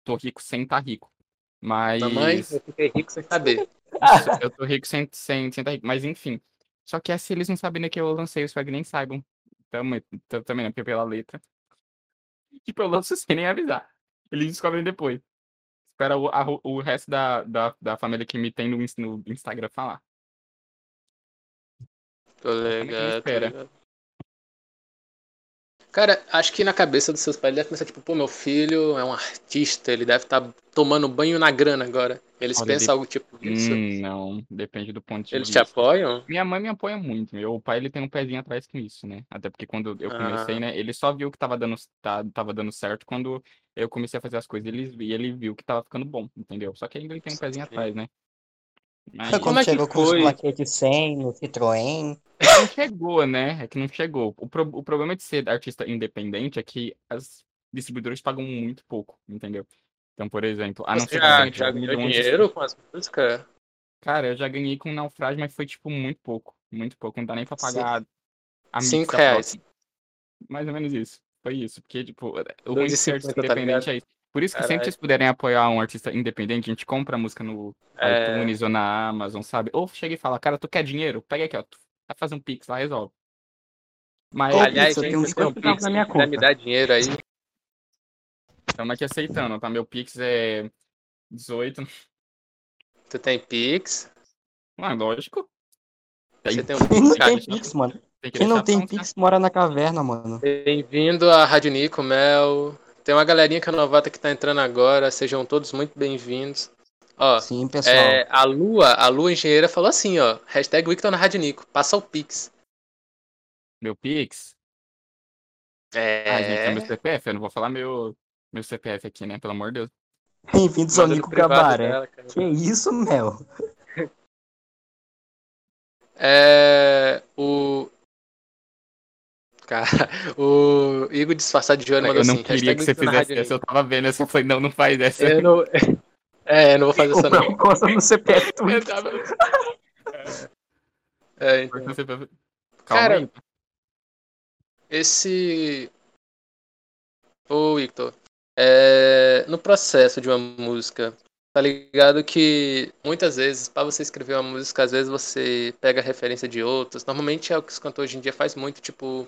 Speaker 3: tô rico sem estar rico. Mas.
Speaker 1: Mamãe, eu fiquei rico sem saber. (laughs)
Speaker 3: eu tô rico sem estar sem, sem tá rico. Mas enfim. Só que é se eles não sabem nem que eu lancei, os que nem saibam. Também, também? Porque pela letra. (laughs) Tipo, eu lanço sem nem avisar. Eles descobrem depois. Espera o, a, o resto da, da, da família que me tem no, no Instagram falar.
Speaker 1: Tô ligado, tô
Speaker 3: espera.
Speaker 1: ligado. Cara, acho que na cabeça dos seus pais deve pensar, tipo, pô, meu filho é um artista, ele deve estar tomando banho na grana agora. Eles
Speaker 3: Olha,
Speaker 1: pensam
Speaker 3: de-
Speaker 1: algo tipo isso.
Speaker 3: Hum, não, depende do ponto de
Speaker 1: Eles te
Speaker 3: vista.
Speaker 1: apoiam?
Speaker 3: Minha mãe me apoia muito. Meu pai ele tem um pezinho atrás com isso, né? Até porque quando eu comecei,
Speaker 1: Ah.
Speaker 3: né? Ele só viu que tava dando, tá, tava dando certo quando eu comecei a fazer as coisas. Ele, e ele viu que tava ficando bom, entendeu? Só que ainda ele tem um pezinho
Speaker 1: Sim.
Speaker 3: atrás, né? Mas
Speaker 2: Foi
Speaker 1: como é que
Speaker 2: chegou com os
Speaker 1: foi?
Speaker 2: plaquetes 100 no Citroën.
Speaker 3: é que não chegou, né? É que não chegou. O, pro- o problema de ser artista independente é que as distribuidoras pagam muito pouco, entendeu? Então, por exemplo, a não
Speaker 1: Você
Speaker 3: ser que
Speaker 1: já, já ganhou dinheiro com as músicas?
Speaker 3: Cara, eu já ganhei com naufrágio, mas foi tipo muito pouco. Muito pouco. Não dá nem pra
Speaker 1: Sim.
Speaker 3: pagar a
Speaker 1: Cinco reais.
Speaker 3: próxima. Mais ou menos isso. Foi isso. Porque, tipo, o ruim de ser
Speaker 1: 2,50,
Speaker 3: artista
Speaker 1: tá
Speaker 3: independente
Speaker 1: ligado?
Speaker 3: é isso. Por isso que sempre
Speaker 1: Caralho.
Speaker 3: vocês puderem apoiar um artista independente, a gente compra a música no
Speaker 1: É.
Speaker 3: iTunes ou na Amazon, sabe? Ou chega e fala, cara, tu quer dinheiro? Pega aqui, ó. Tu vai fazer um Pix lá, resolve. Mas
Speaker 1: Aliás,
Speaker 2: Pix, eu
Speaker 1: gente,
Speaker 2: uns
Speaker 1: tenho um
Speaker 2: 50
Speaker 1: Pix,
Speaker 2: na minha
Speaker 1: quiser me
Speaker 2: conta.
Speaker 1: dar dinheiro aí.
Speaker 3: estamos aqui aceitando, tá? Meu Pix é 18.
Speaker 1: Tu tem Pix?
Speaker 3: Ah, lógico.
Speaker 1: Você tem um
Speaker 2: Quem não
Speaker 1: Pix, cara?
Speaker 2: tem Pix, mano?
Speaker 3: Tem que
Speaker 2: Quem não tem
Speaker 3: pronto, né?
Speaker 2: Pix mora na caverna, mano.
Speaker 1: Bem-vindo à Rádio Nico Mel. Tem uma galerinha que é novata que tá entrando agora. Sejam todos muito bem-vindos. Ó,
Speaker 2: Sim, pessoal.
Speaker 1: é, a Lua, a Lua Engenheira falou assim, ó. Hashtag Victor na Rádio Nico. Passa o Pix.
Speaker 3: Meu Pix. Ah, gente, é
Speaker 1: É.
Speaker 3: meu CPF. Eu não vou falar meu, meu CPF aqui, né? Pelo amor de Deus.
Speaker 2: Bem-vindos ao Nico Cabaré.
Speaker 1: dela.
Speaker 2: Que isso, Mel? (laughs)
Speaker 1: É. O. Cara, (laughs) o Igor disfarçado de Joana mandou
Speaker 3: eu não
Speaker 1: assim.
Speaker 3: queria que você fizesse essa. Eu tava vendo essa. Eu falei, não, não faz essa.
Speaker 1: Eu não... (laughs) É, eu não vou fazer (laughs) essa não.
Speaker 2: Mel gosta no CPF Twitter.
Speaker 3: tava-
Speaker 1: É, então.
Speaker 3: Calma
Speaker 1: Cara,
Speaker 3: aí.
Speaker 1: Esse. Ô, Victor. É... No processo de uma música, tá ligado que muitas vezes, para você escrever uma música, às vezes você pega referência de outros. Normalmente é o que os cantores hoje em dia faz muito, tipo.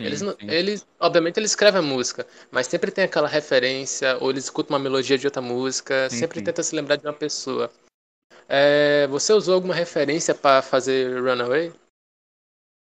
Speaker 3: Sim,
Speaker 1: Eles, não-
Speaker 3: sim.
Speaker 1: eles, obviamente, eles escrevem a música, mas sempre tem aquela referência, ou eles escutam uma melodia de outra música,
Speaker 3: Sim,
Speaker 1: sempre
Speaker 3: sim.
Speaker 1: tenta se lembrar de uma pessoa. É, você usou alguma referência para fazer Runaway?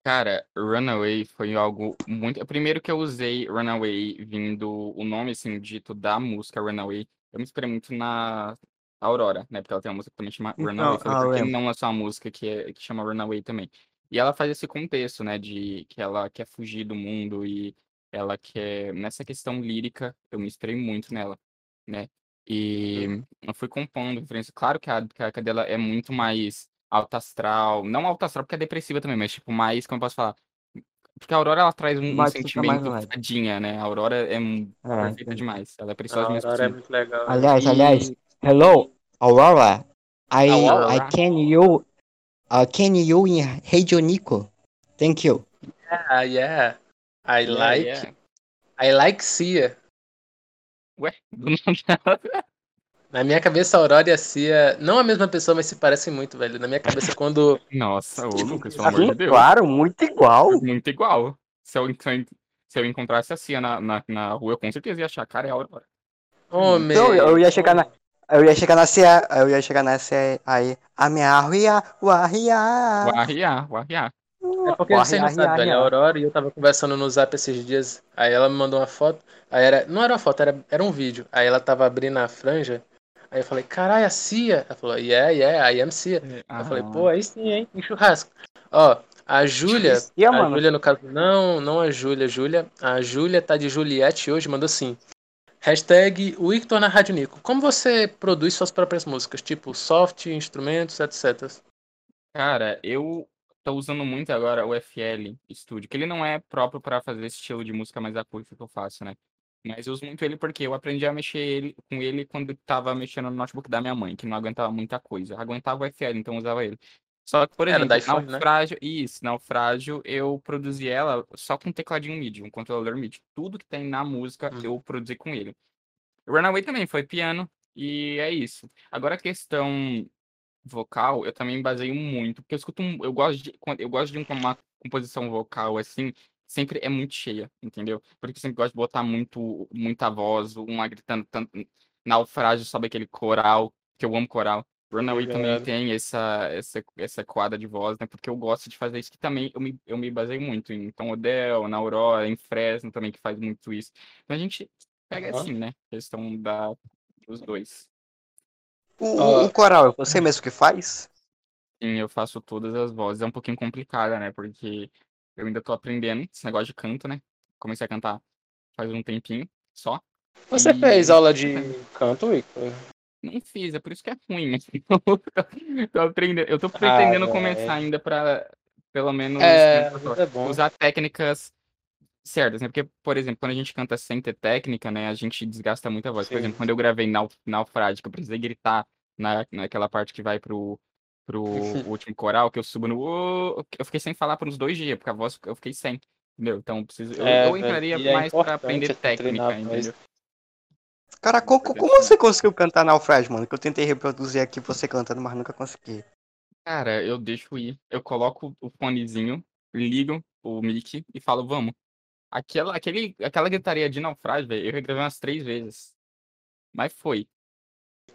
Speaker 3: Cara, Runaway foi algo muito. Primeiro que eu usei Runaway vindo o nome, assim, dito da música Runaway. Eu me inspirei muito na Aurora, né? Porque ela tem uma música que também chama
Speaker 2: Então,
Speaker 3: Runaway.
Speaker 2: Ah,
Speaker 3: por que
Speaker 2: lembro.
Speaker 3: não lançar uma música que, é, que chama Runaway também? E ela faz esse contexto, né? De que ela quer fugir do mundo e ela quer. Nessa questão lírica, eu me inspirei muito nela, né? E eu fui compondo referência. Claro que a, que a dela é muito mais alta astral. Não alta astral porque é depressiva também, mas tipo, mais, como eu posso falar? Porque a Aurora ela traz um,
Speaker 2: Mas
Speaker 3: sentimento fadinha, né? A Aurora é um-
Speaker 2: É,
Speaker 3: perfeita
Speaker 2: sim.
Speaker 3: demais. Ela é preciosa mesmo.
Speaker 1: Aurora é muito legal.
Speaker 2: Aliás,
Speaker 3: E-
Speaker 2: aliás, hello, Aurora. I
Speaker 1: Aurora.
Speaker 2: I can you uh, can you in Radio Nico. Thank you.
Speaker 1: Ah, yeah. I
Speaker 3: Yeah,
Speaker 1: like.
Speaker 3: yeah.
Speaker 1: I like Cia.
Speaker 3: Ué. (laughs)
Speaker 1: Na minha cabeça, a Aurora e a Cia, não a mesma pessoa, mas se parecem muito, velho. Na minha cabeça, quando.
Speaker 3: Nossa, ô Lucas, pelo amor de Deus.
Speaker 2: claro, muito igual.
Speaker 3: Muito igual. Se eu, se eu encontrasse a Cia na, na, na rua, eu com certeza ia achar, cara, é a Aurora.
Speaker 1: Homem.
Speaker 2: Então, eu ia chegar na eu ia chegar na CA, eu ia chegar nessa aí, a minha ria,
Speaker 3: O
Speaker 2: uaria.
Speaker 3: arriar, o arriar.
Speaker 1: É porque vocês não velho. A Aurora e eu tava conversando no zap esses dias. Aí ela me mandou uma foto. Aí era. Não era uma foto, era, era um vídeo. Aí ela tava abrindo a franja. Aí eu falei, caralho, a Cia. Ela falou, yeah, yeah, I am Cia.
Speaker 3: Ah,
Speaker 1: Eu falei, pô, aí sim, hein? Em churrasco. Ó, a Júlia.
Speaker 2: Cia,
Speaker 1: a. Júlia, no caso, não, não a Júlia, Júlia. A Júlia tá de Juliette hoje, mandou assim. Hashtag Victor na Rádio Nico. Como você produz suas próprias músicas? Tipo, soft, instrumentos, etc.
Speaker 3: Cara, eu tô usando muito agora o FL Studio, que ele não é próprio para fazer esse estilo de música mais acústica que eu faço, né? Mas eu uso muito ele porque eu aprendi a mexer ele, com ele quando eu tava mexendo no notebook da minha mãe, que não aguentava muita coisa. Aguentava o FL, então eu usava ele. Só que, por
Speaker 1: Era
Speaker 3: exemplo,
Speaker 1: da iPhone, né?
Speaker 3: Naufrágio, isso, Naufrágio, eu produzi ela só com tecladinho MIDI, um controlador MIDI. Tudo que tem na música
Speaker 1: Hum.
Speaker 3: eu produzi com ele. Runaway também foi piano, e é isso. Agora a questão vocal, eu também baseio muito, porque eu escuto um, eu gosto de eu gosto de um- uma composição vocal assim, sempre é muito cheia, entendeu? Porque eu sempre gosto de botar muito muita voz, uma gritando tanto naufrágio, sabe aquele coral, que eu amo coral. Runaway também
Speaker 1: Obrigado.
Speaker 3: tem essa essa essa quadra de voz, né? Porque eu gosto de fazer isso que também eu me, eu me baseio muito em Tom Odell, na Aurora, em Fresno também que faz muito isso. Então a gente pega
Speaker 1: Aham.
Speaker 3: assim, né? Questão da dos dois.
Speaker 2: O,
Speaker 1: Ó.
Speaker 2: o coral, é você mesmo que faz?
Speaker 3: Sim, eu faço todas as vozes. É um pouquinho complicada, né? Porque eu ainda tô aprendendo esse negócio de canto, né? Comecei a cantar faz um tempinho só.
Speaker 1: Você
Speaker 3: E-
Speaker 1: fez aula de canto, Victor?
Speaker 3: Não fiz, é por isso que é ruim, mas tô aprendendo. Eu tô pretendendo
Speaker 1: velho.
Speaker 3: começar ainda pra, pelo menos,
Speaker 1: É,
Speaker 3: como é eu
Speaker 1: é
Speaker 3: usar técnicas certas, né? Porque, por exemplo, quando a gente canta sem ter técnica, né? A gente desgasta muito a voz. Por
Speaker 1: Sim.
Speaker 3: exemplo, quando eu gravei Nau- Naufrágio, que eu precisei gritar na, naquela parte que vai pro, pro (laughs) último coral, que eu subo no... Eu fiquei sem falar por uns dois dias, porque a voz eu fiquei sem. Entendeu? Então, eu preciso, eu,
Speaker 1: É,
Speaker 3: eu entraria
Speaker 1: é
Speaker 3: mais
Speaker 1: importante
Speaker 3: aprender técnica, entendeu?
Speaker 2: Cara, co- co- como você conseguiu cantar Naufrágio, mano? Que eu tentei reproduzir aqui você cantando, mas nunca consegui.
Speaker 3: Cara, eu deixo ir. Eu coloco o fonezinho, ligo o mic e falo, vamos. Aquela, aquele, aquela gritaria de naufrágio, velho, eu regravei umas três vezes. Mas foi.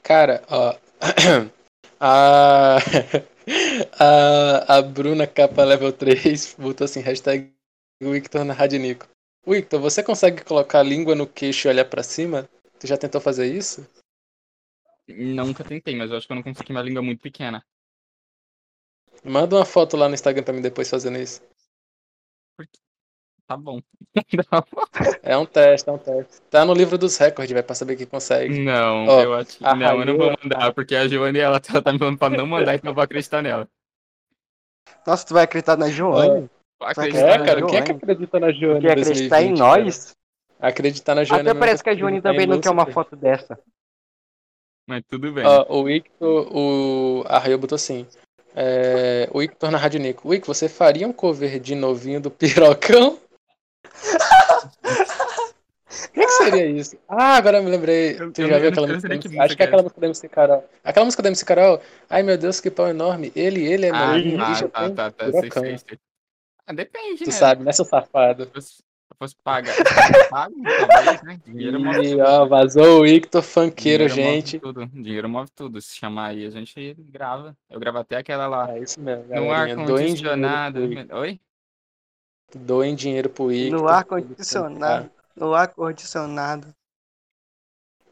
Speaker 1: Cara, ó. (coughs) A, (laughs) a, a Bruna Capa Level 3 botou assim, hashtag Victor na Rádio Nico. Victor, você consegue colocar a língua no queixo e olhar pra cima? Tu já tentou fazer isso?
Speaker 3: Nunca tentei, mas eu acho que eu não consegui uma língua muito pequena.
Speaker 1: Manda uma foto lá no Instagram pra mim depois fazendo isso.
Speaker 3: Tá bom. (laughs)
Speaker 1: É um teste, é um teste. Tá no livro dos recordes, vai pra saber quem consegue.
Speaker 3: Não,
Speaker 1: Ó,
Speaker 3: eu acho que. Não, eu não vou mandar, porque a Giovanni ela tá, tá me falando pra não mandar, então eu vou acreditar nela.
Speaker 2: Nossa, tu vai acreditar na Joane?
Speaker 3: Acreditar
Speaker 1: É,
Speaker 3: na
Speaker 1: cara, quem é que acredita na Joana
Speaker 2: Tu quer acreditar em nós?
Speaker 1: Acreditar na Joana
Speaker 2: Até parece que a
Speaker 1: em
Speaker 2: também não quer uma foto dessa.
Speaker 3: Mas tudo bem.
Speaker 1: Ó, o Victor, o Arraio botou assim. É, o Victor na Rádio Nico. Wick, você faria um cover de novinho do Pirocão? O que, que seria isso? Ah, agora eu me lembrei.
Speaker 3: Eu-
Speaker 1: tu
Speaker 3: eu
Speaker 1: já viu aquela música?
Speaker 3: que música
Speaker 1: Acho que é aquela música da MC Carol. Aquela música da MC Carol. Ai meu Deus, que pau enorme. Ele, ele é
Speaker 3: Ah,
Speaker 1: novinho, ele
Speaker 3: tá, tá, tá, tá, sei, sei, sei. Ah, depende,
Speaker 1: Tu
Speaker 3: né?
Speaker 1: sabe, né, seu safado?
Speaker 3: Se fosse, se fosse pagar, pago, talvez, né? Dinheiro move
Speaker 1: E
Speaker 3: tudo.
Speaker 1: ó, vazou o Victor funkeiro,
Speaker 3: Dinheiro move
Speaker 1: gente.
Speaker 3: tudo. Dinheiro move tudo. Se chamar aí, a gente grava. Eu gravo até aquela lá.
Speaker 1: É isso mesmo,
Speaker 3: no
Speaker 1: galerinha. Doem dinheiro
Speaker 3: ar-condicionado. Oi?
Speaker 1: Doem dinheiro pro Victor.
Speaker 2: No ar-condicionado. No ar-condicionado.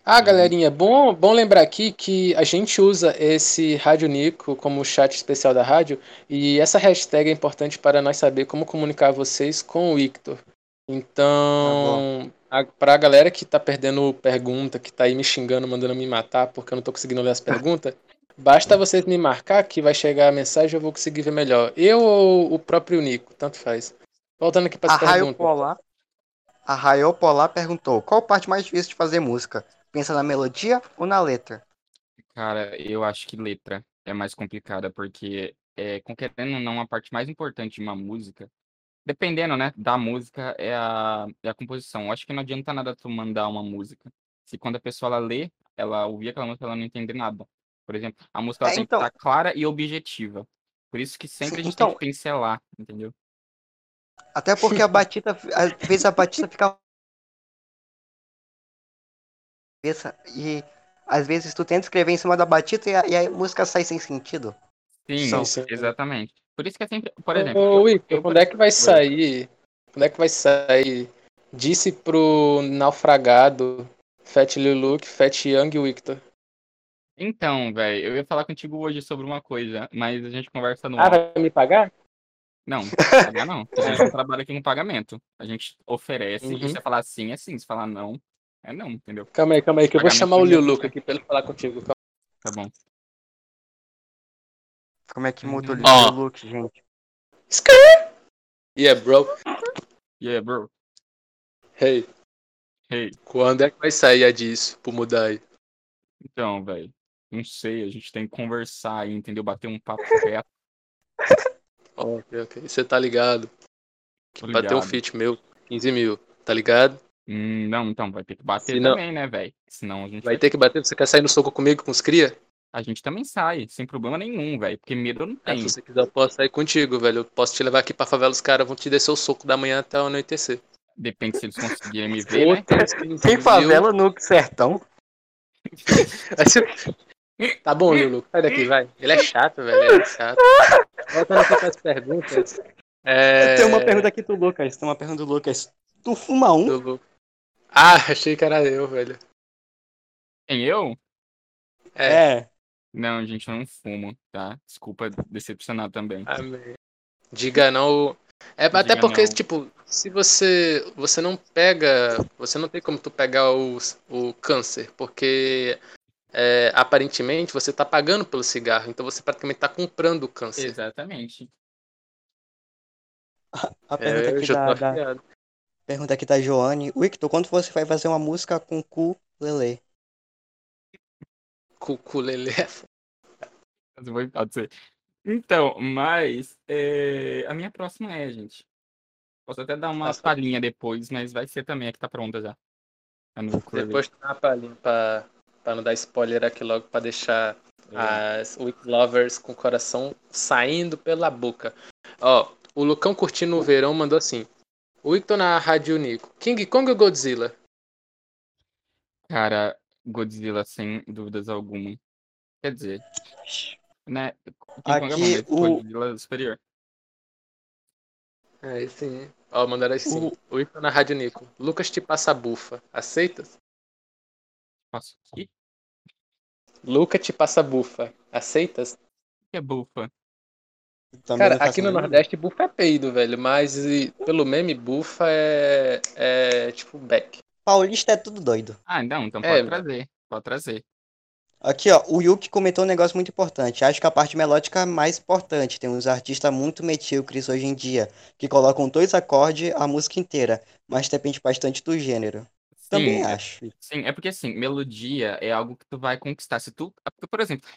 Speaker 1: Ah, galerinha, bom, bom lembrar aqui que a gente usa esse Rádio Nico como chat especial da rádio e essa hashtag é importante para nós saber como comunicar vocês com o Victor. Então, a, pra galera que tá perdendo pergunta, que tá aí me xingando, mandando me matar porque eu não tô conseguindo ler as perguntas, (laughs) basta vocês me marcar que vai chegar a mensagem e eu vou conseguir ver melhor. Eu ou o próprio Nico, tanto faz. Voltando aqui para
Speaker 2: A
Speaker 1: as perguntas.
Speaker 2: Polar. A Raio Polar perguntou: qual parte mais difícil de fazer música? Pensa na melodia ou na letra?
Speaker 3: Cara, eu acho que letra é mais complicada, porque, é, com querendo ou não, a parte mais importante de uma música, dependendo, né, da música, é a, é a composição. Eu acho que não adianta nada tu mandar uma música, se quando a pessoa ela lê, ela ouvir aquela música, ela não entender nada. Por exemplo, a música ela
Speaker 2: É,
Speaker 3: tem
Speaker 2: então-
Speaker 3: que estar clara e objetiva. Por isso que sempre
Speaker 2: Sim,
Speaker 3: a gente
Speaker 2: então-
Speaker 3: tem que pincelar, entendeu?
Speaker 2: Até porque a batida, às vezes a batida fica. E às vezes tu tenta escrever em cima da batida e a, e a música sai sem sentido.
Speaker 3: Sim,
Speaker 1: Sim, sim.
Speaker 3: exatamente. Por isso que é sempre, por exemplo,
Speaker 1: Ô,
Speaker 3: eu- eu-
Speaker 1: quando é que vai sair? Quando é que vai sair? Disse pro naufragado Fat Lil Luke, Fat Young Victor.
Speaker 3: Então, velho, eu ia falar contigo hoje sobre uma coisa, mas a gente conversa no
Speaker 1: Ah, vai me pagar? (laughs)
Speaker 3: Não, pagar não. A gente trabalha aqui com pagamento. A gente oferece
Speaker 1: Uhum.
Speaker 3: e se falar sim, é sim. Se falar não, é não, entendeu?
Speaker 1: Calma aí, calma aí, que eu vou chamar o
Speaker 3: não
Speaker 1: Lil
Speaker 3: ia
Speaker 1: Luke
Speaker 3: ter.
Speaker 1: aqui pra ele falar contigo. Calma.
Speaker 3: Tá bom.
Speaker 2: Como é que muda o.
Speaker 1: Ó.
Speaker 2: look, gente?
Speaker 1: Yeah, bro.
Speaker 3: Yeah, bro.
Speaker 1: Hey,
Speaker 3: Hey,
Speaker 1: quando é que vai sair a disso pro mudar aí?
Speaker 3: então, velho. Não sei, a gente tem que conversar aí, entendeu? Bater um papo (laughs) reto.
Speaker 1: Ok, ok. Você tá ligado? Que
Speaker 3: Tô
Speaker 1: pra ter um
Speaker 3: ligado.
Speaker 1: feat meu, 15 mil, tá ligado?
Speaker 3: Hum, não, então vai ter que bater
Speaker 1: Se não-
Speaker 3: também, né, velho? Senão a gente
Speaker 1: Vai ter que bater. Você quer sair no soco comigo com os cria?
Speaker 3: A gente também sai, sem problema nenhum, velho. Porque medo eu não
Speaker 1: Ah,
Speaker 3: tenho.
Speaker 1: se você quiser, eu posso sair contigo, velho. Eu posso te levar aqui pra favela, os caras vão te descer o soco da manhã até o anoitecer.
Speaker 3: Depende se eles conseguirem me ver, né?
Speaker 1: Outros (laughs) 15
Speaker 2: Tem favela no sertão.
Speaker 1: Tá bom, Lulu. Sai daqui, vai. Ele é chato, velho. Ele é chato. Voltando com as perguntas. É...
Speaker 2: Tem uma pergunta aqui do Lucas. Tem uma pergunta do Lucas. Tu fuma um?
Speaker 1: Ah, achei que era eu, velho.
Speaker 3: Quem eu?
Speaker 1: É.
Speaker 2: É.
Speaker 3: Não, gente, eu não fumo, tá? Desculpa decepcionar também.
Speaker 1: Amém. Diga não. É até
Speaker 3: Diga
Speaker 1: porque,
Speaker 3: não.
Speaker 1: tipo, se você você não pega, você não tem como tu pegar o, o câncer, porque é, aparentemente você tá pagando pelo cigarro, então você praticamente tá comprando o câncer.
Speaker 3: Exatamente.
Speaker 2: A pergunta
Speaker 1: É, eu
Speaker 2: aqui
Speaker 1: já
Speaker 2: da, da- pergunta aqui da Joane. Victor, quando você vai fazer uma música com cu lele?
Speaker 1: Cuculele.
Speaker 3: Pode ser. Então, mas é, a minha próxima é, gente. Posso até dar uma
Speaker 1: Nossa.
Speaker 3: palhinha depois, mas vai ser também a que tá pronta já. Ukulele. (laughs)
Speaker 1: Depois dá uma palhinha pra, pra não dar spoiler aqui logo, pra deixar
Speaker 3: É.
Speaker 1: as Week Lovers com o coração saindo pela boca. Ó, o Lucão curtindo o verão mandou assim. Victor na Rádio Nico. King Kong ou Godzilla?
Speaker 3: Cara, Godzilla, sem dúvidas alguma. Quer dizer, né? É
Speaker 2: Aqui, o-
Speaker 3: Godzilla é superior.
Speaker 1: Aí sim. Ó, mandaram assim. O Victor na Rádio Nico. Lucas te passa bufa. Aceitas?
Speaker 3: Posso aqui?
Speaker 1: Lucas te passa bufa. Aceitas?
Speaker 3: O que é bufa?
Speaker 2: Também
Speaker 1: Cara,
Speaker 2: faço
Speaker 1: aqui no Nordeste bufa é peido, velho. Mas e, pelo meme, bufa é, é tipo back.
Speaker 2: Paulista é tudo doido.
Speaker 3: Ah, não, então
Speaker 1: É,
Speaker 3: pode trazer. Pode trazer.
Speaker 2: Aqui, ó, o Yuki comentou um negócio muito importante. Acho que a parte melódica é mais importante. Tem uns artistas muito medíocres hoje em dia, que colocam dois acordes a música inteira, mas depende bastante do gênero. Também
Speaker 3: Sim, é-
Speaker 2: acho.
Speaker 3: Sim, é porque assim, melodia é algo que tu vai conquistar. Se tu, é por exemplo,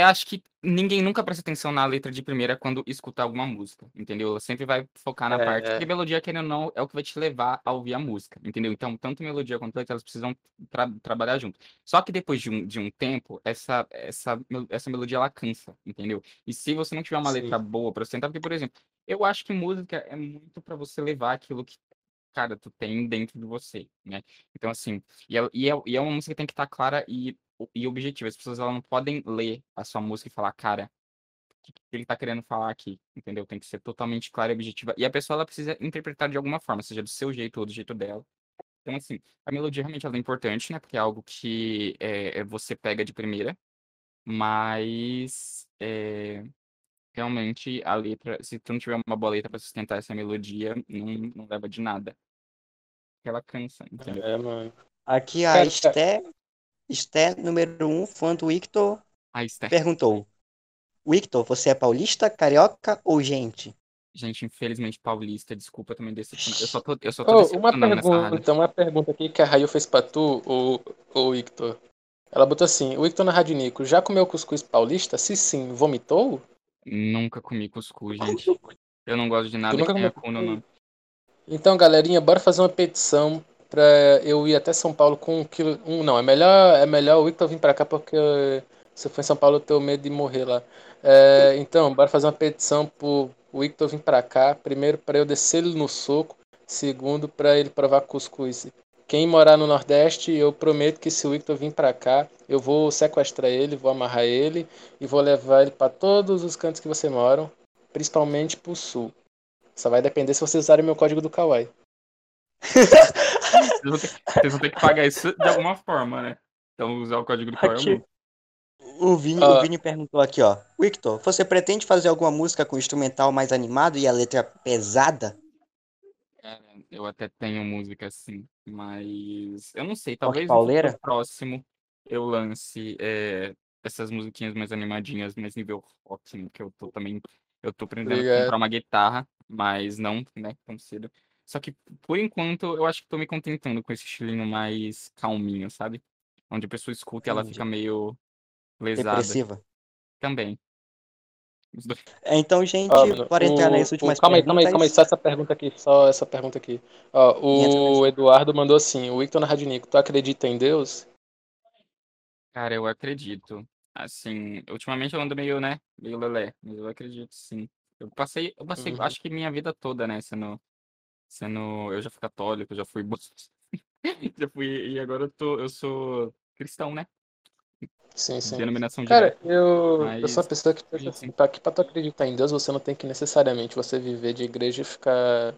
Speaker 3: eu acho que ninguém nunca presta atenção na letra de primeira quando escutar alguma música, entendeu? Ela sempre vai focar na
Speaker 1: É,
Speaker 3: parte,
Speaker 1: é.
Speaker 3: porque melodia, querendo ou não, é o que vai te levar a ouvir a música, entendeu? Então, tanto melodia quanto letra, elas precisam tra- trabalhar junto. Só que depois de um, de um tempo, essa, essa, essa melodia, ela cansa, entendeu? E se você não tiver uma
Speaker 1: Sim.
Speaker 3: letra boa pra sustentar, porque, por exemplo, eu acho que música é muito pra você levar aquilo que, cara, tu tem dentro de você, né? Então, assim, e é, e é, e é uma música que tem que estar clara e, e objetiva. As pessoas elas não podem ler a sua música e falar, cara, o que, que ele tá querendo falar aqui? Entendeu? Tem que ser totalmente clara e objetiva. E a pessoa ela precisa interpretar de alguma forma, seja do seu jeito ou do jeito dela. Então, assim, a melodia realmente ela é importante, né? Porque é algo que é, é você pega de primeira, mas é, realmente a letra, se tu não tiver uma boa letra pra sustentar essa melodia, não, não leva de nada. Porque ela cansa, entendeu?
Speaker 1: É, mano.
Speaker 2: Aqui a Esté, Esté, número um, fã do Victor,
Speaker 3: Ah, Esther.
Speaker 2: perguntou: Victor, você é paulista, carioca ou gente?
Speaker 3: Gente, infelizmente, paulista, desculpa também decepcionar. Eu só tô, eu só tô
Speaker 1: Ô, uma pergunta, uma pergunta aqui que a Raio fez pra tu, o, o Victor. Ela botou assim, o Victor na Rádio Nico, já comeu cuscuz paulista? Se sim, vomitou?
Speaker 3: Nunca comi cuscuz, (laughs) gente. Eu não gosto de nada
Speaker 1: nunca
Speaker 3: que tenha
Speaker 1: comeu
Speaker 3: não.
Speaker 1: Então, galerinha, bora fazer uma petição pra eu ir até São Paulo com um quilo. Um, não, é melhor, é melhor o Victor vir pra cá porque se eu for em São Paulo eu tenho medo de morrer lá. É, então, bora fazer uma petição pro Victor vir pra cá. Primeiro, pra eu descer ele no soco. Segundo, pra ele provar cuscuz. Quem morar no Nordeste, eu prometo que se o Victor vir pra cá, eu vou sequestrar ele, vou amarrar ele e vou levar ele pra todos os cantos que vocês moram, principalmente pro sul. Só vai depender se vocês usarem meu código do Kawaii. (laughs)
Speaker 3: Vocês vão, ter, vocês vão ter que pagar isso de alguma forma, né? Então, usar o código do.
Speaker 2: Aqui. O Vini,
Speaker 1: Ah.
Speaker 2: o Vini perguntou aqui, ó. Victor, você pretende fazer alguma música com instrumental mais animado e a letra pesada?
Speaker 3: Cara, eu até tenho música assim, mas eu não sei, talvez no próximo eu lance é, essas musiquinhas mais animadinhas, mais nível rock, né, que eu tô também, eu tô pretendendo
Speaker 1: Obrigado.
Speaker 3: comprar uma guitarra, mas não, né, tão cedo. Só que, por enquanto, eu acho que tô me contentando com esse estilinho mais calminho, sabe? Onde a pessoa escuta e ela
Speaker 2: Entendi.
Speaker 3: fica meio lesada
Speaker 2: Depressiva.
Speaker 3: também.
Speaker 2: É, Então, gente, bora entrar
Speaker 1: o-
Speaker 2: nas
Speaker 1: o-
Speaker 2: últimas
Speaker 1: calma aí, calma aí, calma aí, só essa pergunta aqui, só essa pergunta aqui. Ó, o
Speaker 2: nessa.
Speaker 1: Eduardo mandou assim, o Victor Radinico, tu acredita em Deus?
Speaker 3: Cara, eu acredito. Assim, ultimamente eu ando meio, né? Meio lelé, mas eu acredito sim. Eu passei, eu passei,
Speaker 1: Uhum.
Speaker 3: acho que minha vida toda, né? Sendo, sendo, eu já fui católico, já fui, (laughs) já fui, e agora eu tô, eu sou cristão, né?
Speaker 1: Sim, sim.
Speaker 3: Denominação
Speaker 1: Cara,
Speaker 3: direta.
Speaker 1: eu, eu
Speaker 3: Mas
Speaker 1: sou uma pessoa que pensa assim,
Speaker 3: sim.
Speaker 1: pra, que pra tu acreditar em Deus, você não tem que necessariamente você viver de igreja e ficar,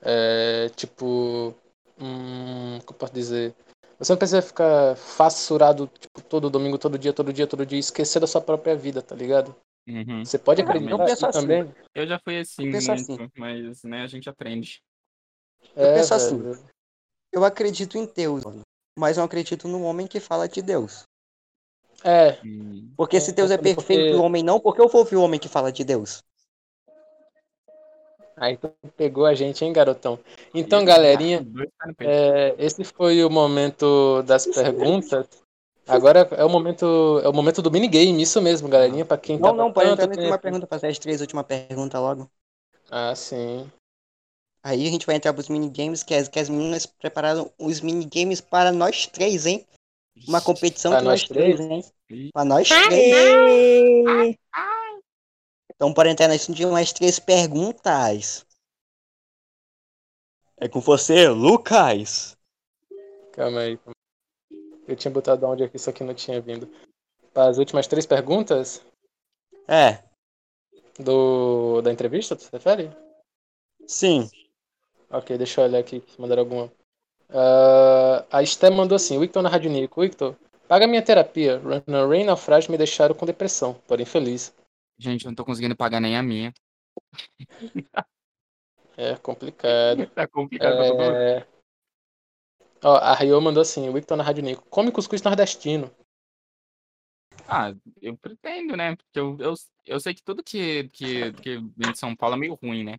Speaker 1: é, tipo, hum, como eu posso dizer? Você não precisa ficar fassurado, tipo, todo domingo, todo dia, todo dia, todo dia, e esquecer da sua própria vida, tá ligado?
Speaker 3: Uhum.
Speaker 1: Você pode
Speaker 2: Eu
Speaker 1: acreditar
Speaker 2: penso
Speaker 1: e
Speaker 2: assim.
Speaker 1: também.
Speaker 3: Eu já fui assim
Speaker 2: assim.
Speaker 3: muito, mas, né, a gente aprende.
Speaker 2: Eu
Speaker 1: É,
Speaker 2: penso assim.
Speaker 1: velho.
Speaker 2: Eu acredito em Deus, mano, mas não acredito no homem que fala de Deus.
Speaker 1: É.
Speaker 2: Porque se Deus é perfeito e
Speaker 1: porque-
Speaker 2: o homem não, por que eu vou ouvir o homem que fala de Deus?
Speaker 1: aí tu pegou a gente, hein, garotão? Então, galerinha,
Speaker 3: peito.
Speaker 1: É, esse foi o momento das perguntas. Agora é o momento, é o momento do minigame, isso mesmo, galerinha, pra quem
Speaker 2: Não,
Speaker 1: tava
Speaker 2: não, pode
Speaker 1: tanto
Speaker 2: entrar na última
Speaker 1: tempo.
Speaker 2: pergunta, fazer as três últimas perguntas logo.
Speaker 1: Ah, sim.
Speaker 2: Aí a gente vai entrar pros minigames, que as, que as meninas prepararam os minigames para nós três, hein? Uma competição que nós
Speaker 1: nós
Speaker 2: três,
Speaker 1: três?
Speaker 2: hein? Pra nós três. Então, para entrar nas últimas três perguntas. É com você, Lucas.
Speaker 1: Calma aí. calma aí. Eu tinha botado onde aqui, só que não tinha vindo. Para as últimas três perguntas
Speaker 2: É,
Speaker 1: do, da entrevista, tu se refere?
Speaker 2: sim.
Speaker 1: Ok, deixa eu olhar aqui se mandaram alguma. Ah, a Esté mandou assim: Victor na Rádio Nico. Victor, paga minha terapia. Runner Rain Naufrágio me deixaram com depressão, porém feliz.
Speaker 3: Gente, eu não tô conseguindo pagar nem a minha.
Speaker 1: É complicado. (laughs)
Speaker 3: Tá complicado.
Speaker 1: É... Ó, a Rio mandou assim, o Victor na Rádio Nico. Come cuscuz nordestino.
Speaker 3: Ah, eu pretendo, né? Porque eu, eu, eu sei que tudo que, que, que vem de São Paulo é meio ruim, né?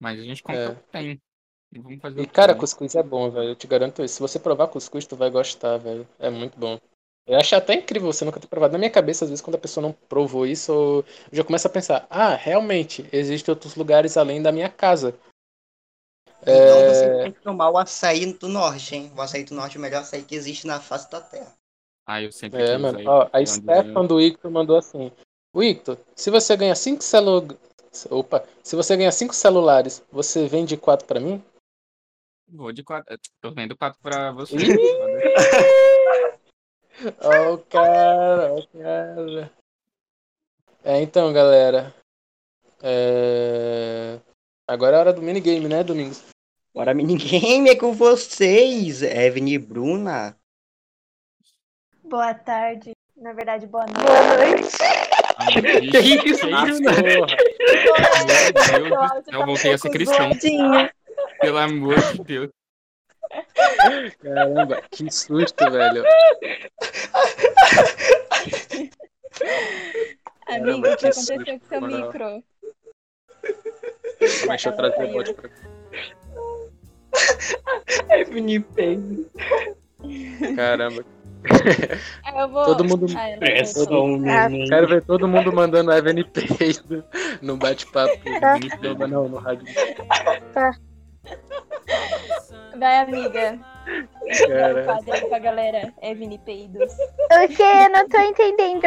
Speaker 3: Mas a gente compra
Speaker 1: É.
Speaker 3: o que tem. E vamos fazer
Speaker 1: E
Speaker 3: o
Speaker 1: cara,
Speaker 3: né?
Speaker 1: cuscuz é bom, velho. Eu te garanto isso. Se você provar cuscuz, tu vai gostar, velho. É muito bom. Eu acho até incrível você nunca ter provado. Na minha cabeça, às vezes, quando a pessoa não provou isso, eu já começo a pensar: ah, realmente, existem outros lugares além da minha casa.
Speaker 2: Então
Speaker 1: É,
Speaker 2: você tem que tomar o açaí do norte, hein? O açaí do norte é o melhor açaí que existe na face da terra.
Speaker 3: Ah, eu sempre
Speaker 1: É, mano.
Speaker 3: aí.
Speaker 1: Ó, a Stefan do Icto mandou assim: Icto, se você ganha 5 celu... Opa, se você ganha cinco celulares, você vende 4 pra mim?
Speaker 3: Vou de quatro. Tô vendo quatro pra você. (laughs)
Speaker 1: Ó, o cara, ó, o cara. É, então, galera. É... Agora é hora do minigame, né, Domingos?
Speaker 2: Bora minigame é com vocês, Evelyn e Bruna.
Speaker 4: Boa tarde. Na verdade, boa noite.
Speaker 3: Vixe,
Speaker 2: isso,
Speaker 3: que isso? Meu Deus do céu, eu voltei a ser cristão.
Speaker 4: Zoadinho.
Speaker 3: Pelo amor de Deus.
Speaker 1: Caramba, que susto, velho.
Speaker 4: Amigo, o que
Speaker 1: que
Speaker 4: aconteceu
Speaker 1: susto,
Speaker 4: com seu
Speaker 1: moral.
Speaker 4: micro?
Speaker 1: Deixa eu trazer o bote pra
Speaker 2: Evelyn Payne.
Speaker 1: Caramba.
Speaker 4: Ah, eu vou.
Speaker 1: Todo mundo-
Speaker 4: Ah, eu vou.
Speaker 2: neném.
Speaker 1: Quero ver todo mundo mandando Evelyn Peido no bate-papo. Não, não, no rádio.
Speaker 4: Vai, amiga.
Speaker 1: Cara.
Speaker 4: Aí pra galera. Evini Peidos.
Speaker 5: O que? Eu não tô entendendo.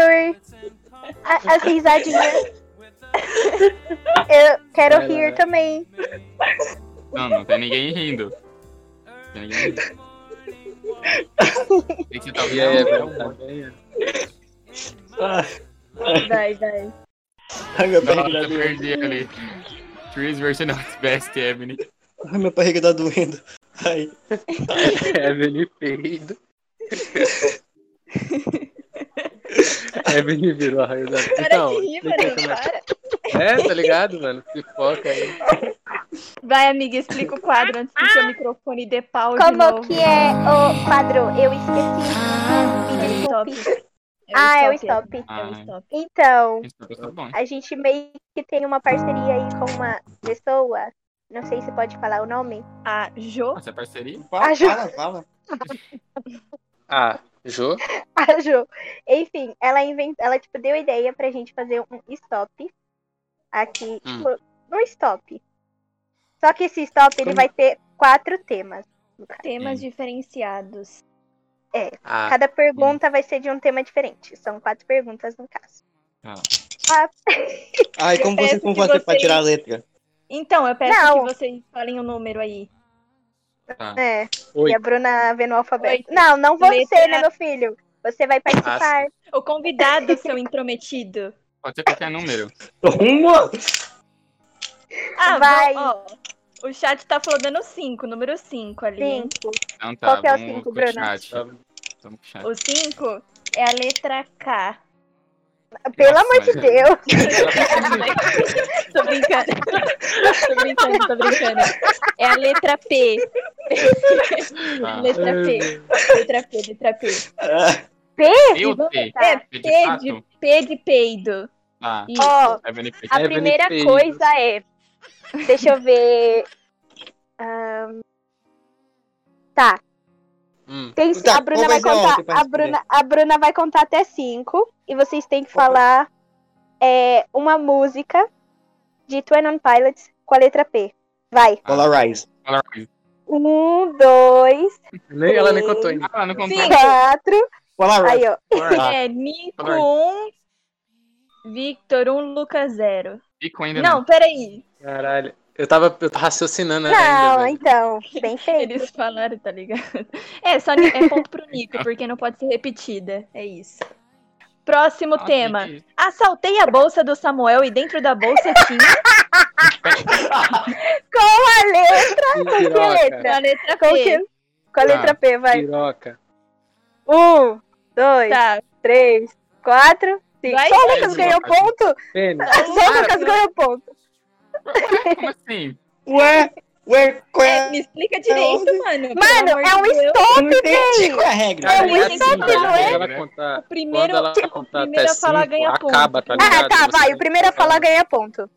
Speaker 5: A- As risadinhas. Eu quero
Speaker 1: É.
Speaker 5: rir também.
Speaker 3: Não, não tem ninguém rindo. Não tem ninguém rindo. O que tá?
Speaker 1: Evelyn, tá bem?
Speaker 2: Ah,
Speaker 4: Vai, vai.
Speaker 2: barriga tá
Speaker 3: eu perdi ali. Trees version of best, Ebony.
Speaker 2: Ai, minha barriga tá doendo. Ai. (laughs)
Speaker 1: Evelyn Peido. (laughs) Evelyn virou a raio da.
Speaker 4: Para
Speaker 1: Então,
Speaker 4: de rir, mano.
Speaker 1: é.
Speaker 4: Para.
Speaker 1: É, tá ligado, mano? Se foca aí.
Speaker 4: Vai, amiga, explica o quadro antes que seu microfone dê pau de
Speaker 5: Como
Speaker 4: novo.
Speaker 5: que é o quadro? Eu esqueci.
Speaker 4: É
Speaker 5: Me desculpe.
Speaker 4: É o
Speaker 5: Ah, é o
Speaker 4: stop. É o
Speaker 3: Ah,
Speaker 4: stop.
Speaker 5: Então,
Speaker 3: bom.
Speaker 5: a gente meio que tem uma parceria aí com uma pessoa. Não sei se pode falar o nome.
Speaker 4: A Jo.
Speaker 3: Essa é parceria?
Speaker 2: Fala,
Speaker 5: Ajuda.
Speaker 2: fala, fala.
Speaker 1: Ah, Jô? (laughs)
Speaker 5: A Jo. Enfim, ela inventou, ela tipo deu ideia pra gente fazer um stop aqui
Speaker 1: Hum.
Speaker 5: tipo, no stop. Só que esse stop ele
Speaker 1: Como-
Speaker 5: vai ter quatro temas.
Speaker 4: Temas
Speaker 3: Sim.
Speaker 4: diferenciados.
Speaker 1: Ah,
Speaker 5: Cada pergunta vai ser de um tema diferente. São quatro perguntas no caso.
Speaker 3: Tá.
Speaker 5: Ah,
Speaker 2: Ai, como vão
Speaker 4: que
Speaker 2: fazer pra
Speaker 4: vocês-
Speaker 2: tirar a letra?
Speaker 4: Então, eu peço
Speaker 5: Não.
Speaker 4: que vocês falem o número aí.
Speaker 3: Tá.
Speaker 5: é.
Speaker 1: Oi.
Speaker 5: E a Bruna vê no alfabeto.
Speaker 4: Oito.
Speaker 5: Não, não você,
Speaker 4: Letra-
Speaker 5: né, meu filho? Você vai participar.
Speaker 4: O convidado, seu intrometido.
Speaker 3: Pode ser qualquer número.
Speaker 2: Uma!
Speaker 4: Ah,
Speaker 5: Vai.
Speaker 4: Ó, o chat tá flodando 5, número 5 ali. hein?
Speaker 5: Cinco.
Speaker 3: Então tá,
Speaker 5: Qual que é o
Speaker 3: vamos
Speaker 5: cinco,
Speaker 3: com o
Speaker 5: Bruna?
Speaker 3: chat.
Speaker 1: Tá.
Speaker 3: O
Speaker 4: 5 é a letra K.
Speaker 5: Pelo
Speaker 3: Nossa,
Speaker 5: amor de. Deus. (laughs)
Speaker 4: tô brincando. tô brincando, tô brincando. É a letra P.
Speaker 3: Tá.
Speaker 4: Letra P. Letra P, letra P.
Speaker 3: E o T?
Speaker 4: É
Speaker 3: P de
Speaker 4: P de, P de peido.
Speaker 3: Tá.
Speaker 4: Isso.
Speaker 5: Ó,
Speaker 3: É
Speaker 5: a
Speaker 1: Evelyn
Speaker 5: primeira coisa é. Deixa eu ver. Ahn, Tá.
Speaker 1: Hum.
Speaker 5: Tem,
Speaker 2: Tá,
Speaker 5: a Bruna vai contar. A? Bruna, a Bruna vai contar até cinco. E vocês têm que falar é, uma música de Twin on Pilots com a letra P. Vai.
Speaker 2: Polarize.
Speaker 5: Um, dois,
Speaker 1: Nem, ela nem contou ainda.
Speaker 3: Ah, ela não contou.
Speaker 4: Sim.
Speaker 5: quatro.
Speaker 2: Polarize.
Speaker 5: Aí, ó.
Speaker 2: Tá.
Speaker 4: É Nico
Speaker 3: aí.
Speaker 4: 1, Victor 1, Lucas 0.
Speaker 3: Fico ainda
Speaker 4: Não, peraí.
Speaker 1: Caralho. Eu tava, eu tava raciocinando
Speaker 5: Não,
Speaker 1: ainda, velho.
Speaker 5: então. Bem (laughs) feito.
Speaker 4: Eles falaram, tá ligado? É, só é ponto pro Nico, porque não pode ser repetida. É isso. Próximo
Speaker 3: Ah,
Speaker 4: tema.
Speaker 3: que-
Speaker 4: Assaltei a bolsa do Samuel e dentro da bolsa tinha (laughs)
Speaker 5: Com a letra. Com que letra?
Speaker 4: a letra
Speaker 5: Com,
Speaker 4: P.
Speaker 5: que... com a letra P, vai.
Speaker 1: Piroca.
Speaker 5: Um, dois,
Speaker 4: Tá.
Speaker 5: três, quatro, cinco.
Speaker 4: Vai,
Speaker 5: Só o Lucas ganhou ponto?
Speaker 1: Pênis.
Speaker 5: Só o Lucas ganhou ponto. (laughs)
Speaker 3: Como assim?
Speaker 2: Ué, ué, qual
Speaker 4: É,
Speaker 2: é?
Speaker 4: me explica direito, mano.
Speaker 5: Mano, é um stop,
Speaker 2: não entendi
Speaker 5: velho.
Speaker 2: qual é a regra.
Speaker 5: É um
Speaker 1: é
Speaker 5: stop, não é?
Speaker 1: ela contar,
Speaker 4: O primeiro,
Speaker 1: ela
Speaker 4: o
Speaker 1: contar
Speaker 4: primeiro
Speaker 1: até
Speaker 4: a falar
Speaker 1: cinco,
Speaker 4: ganha
Speaker 1: acaba,
Speaker 4: ponto.
Speaker 1: tá
Speaker 5: Ah,
Speaker 1: ligado?
Speaker 5: tá,
Speaker 1: Você
Speaker 5: vai. O primeiro a falar
Speaker 1: fala.
Speaker 5: ganha ponto.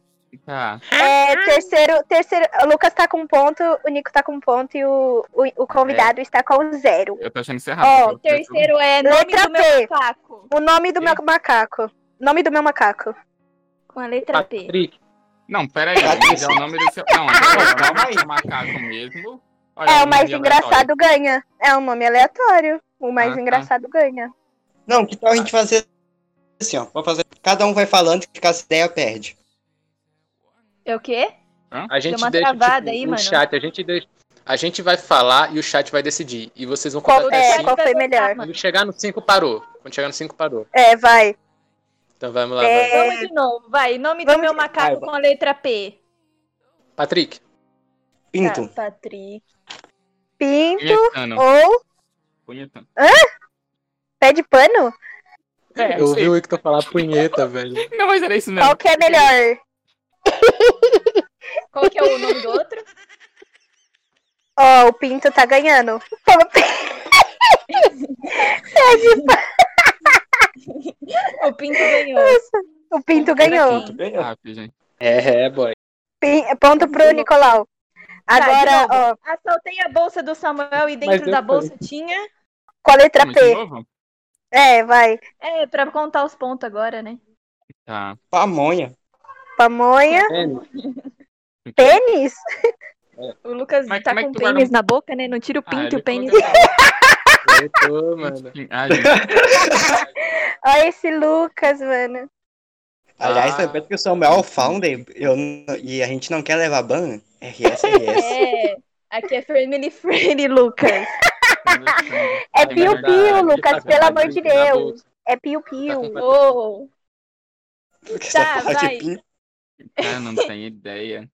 Speaker 3: Tá.
Speaker 5: É, terceiro, terceiro, o Lucas tá com um ponto, o Nico tá com um ponto e o, o, o convidado está com zero.
Speaker 3: Eu tô achando isso
Speaker 5: Ó,
Speaker 3: errado.
Speaker 4: O
Speaker 3: eu-
Speaker 4: terceiro é nome
Speaker 5: Letra
Speaker 4: do meu
Speaker 5: P.
Speaker 4: macaco.
Speaker 5: O nome do meu macaco. Nome do meu macaco.
Speaker 4: Com a letra P.
Speaker 3: Não, pera aí. mas É o nome do seu. Não, é o nome do macaco mesmo. Olha,
Speaker 5: É,
Speaker 3: um
Speaker 5: o mais engraçado ganha. É um nome aleatório. O mais
Speaker 3: Ah, tá.
Speaker 5: engraçado ganha.
Speaker 2: Não, que tal a gente fazer assim, ó. Vamos fazer. Cada um vai falando e ficar essa ideia perde.
Speaker 4: É o quê?
Speaker 1: A gente
Speaker 4: uma
Speaker 1: deixa
Speaker 4: travada
Speaker 1: tipo,
Speaker 4: aí,
Speaker 1: o
Speaker 4: mano.
Speaker 1: chat, a gente deixa. A gente vai falar e o chat vai decidir. E vocês vão
Speaker 5: Qual-
Speaker 1: contar
Speaker 5: é,
Speaker 1: até
Speaker 5: qual
Speaker 1: 5.
Speaker 5: foi melhor?
Speaker 1: Quando chegar no 5, parou. Quando chegar no 5, parou.
Speaker 5: É, vai.
Speaker 1: Então vamos lá.
Speaker 5: É.
Speaker 1: vai.
Speaker 4: Vamos de novo. Vai, nome do
Speaker 5: Vamos
Speaker 4: meu
Speaker 5: de-
Speaker 4: macaco
Speaker 2: vai.
Speaker 4: com a letra P.
Speaker 1: Patrick.
Speaker 2: Pinto.
Speaker 4: Tá, Patrick.
Speaker 5: Pinto
Speaker 3: Punhetano.
Speaker 5: ou
Speaker 3: Punhetano.
Speaker 5: pé de pano?
Speaker 3: É,
Speaker 1: eu ouvi o Victor falar punheta, velho. (laughs)
Speaker 3: Não, mas era isso mesmo.
Speaker 5: Qual que é melhor? (laughs)
Speaker 4: Qual que é o nome do outro?
Speaker 5: Ó, o Pinto tá ganhando. (laughs) Pé de pano. (laughs)
Speaker 4: O Pinto ganhou.
Speaker 5: O Pinto ganhou.
Speaker 4: Aqui.
Speaker 2: Ganhou.
Speaker 3: Ah, gente.
Speaker 1: É, é, boy.
Speaker 5: Pin- Ponto pro Nicolau.
Speaker 4: Tá,
Speaker 5: Agora,
Speaker 4: novo.
Speaker 5: ó,
Speaker 4: Assaltei a bolsa do Samuel e dentro da
Speaker 1: falei.
Speaker 4: bolsa tinha.
Speaker 5: com a letra P.
Speaker 3: novo?
Speaker 5: É, vai.
Speaker 4: É, pra contar os pontos agora, né?
Speaker 3: Tá.
Speaker 2: Pamonha.
Speaker 5: Pamonha.
Speaker 1: Pênis.
Speaker 5: Pênis?
Speaker 4: O Lucas
Speaker 3: Mas
Speaker 4: tá
Speaker 3: é
Speaker 4: com
Speaker 3: guarda
Speaker 4: pênis na boca, né? Não tira o
Speaker 3: Ah,
Speaker 4: pinto e
Speaker 3: ele
Speaker 4: o pênis. (laughs)
Speaker 1: Eu tô, mano.
Speaker 3: Ah. (laughs)
Speaker 5: Olha esse Lucas, mano.
Speaker 2: Aliás,
Speaker 1: Ah.
Speaker 2: lembrando que o Samuel é o founder eu, e a gente não quer levar ban. RS, RS. (laughs)
Speaker 4: É, aqui é family friendly, Lucas. (laughs)
Speaker 5: É
Speaker 3: Tem
Speaker 5: piu-piu. Lucas, pelo amor de Deus. É piu-piu.
Speaker 1: Tá
Speaker 4: Oh, Tá, vai.
Speaker 2: é.
Speaker 3: Cara, não tenho ideia.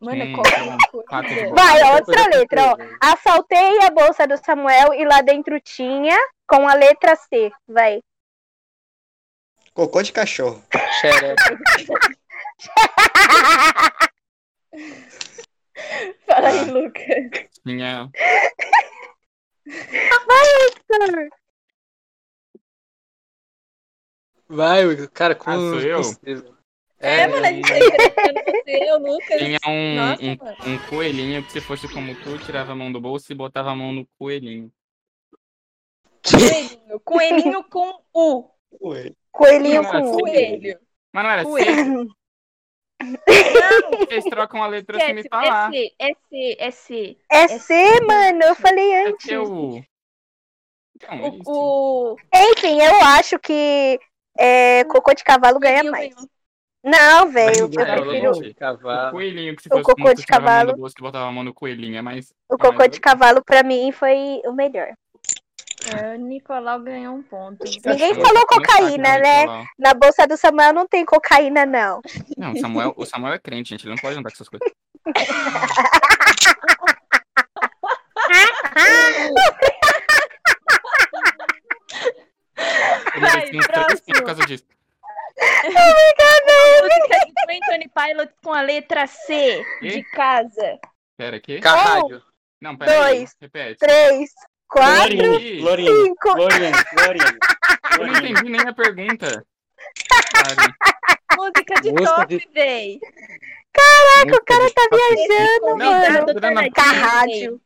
Speaker 4: Mano,
Speaker 3: Hum,
Speaker 4: qual que a coisa?
Speaker 5: Vai,
Speaker 1: Outra coisa
Speaker 5: letra, ó. Assaltei a bolsa do Samuel e lá dentro tinha com a letra C. Vai.
Speaker 2: Cocô de cachorro.
Speaker 1: Xereca. (laughs)
Speaker 4: Fala aí, Lucas.
Speaker 3: Tinha.
Speaker 1: Vai, Victor. cara, com.
Speaker 3: Ah, sou eu?
Speaker 1: certeza.
Speaker 4: É,
Speaker 1: É,
Speaker 4: mano, a gente você, o Lucas.
Speaker 3: Tinha um,
Speaker 4: Nossa,
Speaker 3: um, um coelhinho que se fosse como tu, tirava a mão do bolso e botava a mão no coelhinho.
Speaker 4: Coelhinho. Coelhinho com U.
Speaker 5: Coelhinho
Speaker 3: Não,
Speaker 5: com
Speaker 3: assim,
Speaker 5: U.
Speaker 4: Coelho.
Speaker 3: Mas não era
Speaker 4: Coelho.
Speaker 3: seco? Vocês trocam a letra sem me falar.
Speaker 4: é C, é C, é C.
Speaker 5: É
Speaker 4: É
Speaker 5: C, mano, eu falei
Speaker 3: É
Speaker 5: antes.
Speaker 3: Então,
Speaker 4: O,
Speaker 3: isso.
Speaker 4: o...
Speaker 5: Enfim, eu acho que é, cocô de cavalo ganha mais.
Speaker 4: ganhou.
Speaker 5: Não, velho, eu
Speaker 3: É,
Speaker 5: prefiro.
Speaker 3: O coelhinho que se
Speaker 5: O
Speaker 3: fosse
Speaker 5: cocô de cavalo.
Speaker 3: do bolso, você botava a mão no coelhinho, é mais.
Speaker 5: o cocô de cavalo pra mim foi o melhor.
Speaker 4: É, o Nicolau ganhou um ponto.
Speaker 5: Ninguém
Speaker 3: Não,
Speaker 5: falou cocaína, né?
Speaker 3: Nicolau.
Speaker 5: Na bolsa do Samuel não tem cocaína, não.
Speaker 3: Não, o Samuel, o Samuel é crente, gente. Ele não pode andar com essas coisas. (laughs) Ele
Speaker 4: Vai,
Speaker 3: vai ter uns três por causa disso.
Speaker 4: Música de Twenty Pilots com a letra C
Speaker 3: Quê?
Speaker 4: de casa.
Speaker 3: Pera, aqui?
Speaker 1: Carrádio.
Speaker 3: Não, pera aí.
Speaker 5: dois,
Speaker 3: Repete.
Speaker 5: Três, quatro,
Speaker 3: Ih,
Speaker 2: Florinho,
Speaker 5: cinco.
Speaker 2: Florinho, Florinho.
Speaker 3: Eu não entendi nem a pergunta.
Speaker 4: Música de
Speaker 1: Música
Speaker 4: top,
Speaker 1: de-
Speaker 4: véi.
Speaker 3: o cara
Speaker 5: tá viajando,
Speaker 3: Não,
Speaker 5: mano.
Speaker 3: tá dando a-
Speaker 5: Carrádio.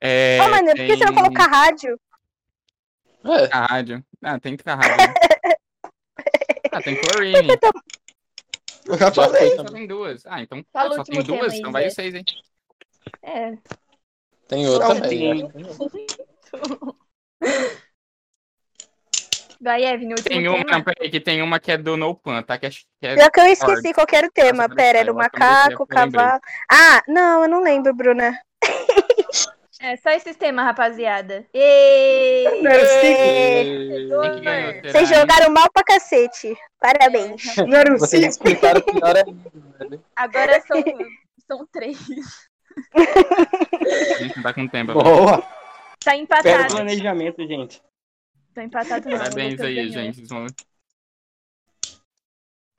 Speaker 3: É,
Speaker 5: Ô, mano, por que você não falou carrádio?
Speaker 1: É,
Speaker 3: Carrádio. Ah, tem carrádio. né? (laughs) Ah, tem chlorine.
Speaker 2: Eu já
Speaker 1: já foi
Speaker 2: falei.
Speaker 3: Só tem duas. Ah, então
Speaker 4: Fala o
Speaker 3: só tem duas,
Speaker 4: aí,
Speaker 3: então vai os seis, hein?
Speaker 4: É.
Speaker 1: Tem outra
Speaker 2: Só
Speaker 1: também.
Speaker 2: tem.
Speaker 4: Vai, o último
Speaker 3: Tem uma,
Speaker 4: tema.
Speaker 3: não, peraí, que tem uma que é do No Pan, tá? Que é, que é
Speaker 5: Pior que eu esqueci qual que era o tema.
Speaker 3: Nossa,
Speaker 5: Pera, era o
Speaker 3: eu eu
Speaker 5: macaco,
Speaker 3: eu lembrei.
Speaker 5: cavalo. Ah, não, eu não lembro, Bruna.
Speaker 4: É só esses temas, rapaziada. E...
Speaker 3: Será,
Speaker 5: Vocês jogaram mal pra cacete. Parabéns.
Speaker 2: Não era o
Speaker 1: Vocês
Speaker 2: cinco?
Speaker 1: explicaram pior ainda, velho.
Speaker 4: Agora são, são três.
Speaker 3: A gente não tá com tempo.
Speaker 2: Boa.
Speaker 4: Tá
Speaker 2: Pera o
Speaker 4: empatado.
Speaker 2: planejamento, gente.
Speaker 4: Tá empatado
Speaker 3: Parabéns aí,
Speaker 4: ganhou.
Speaker 3: gente.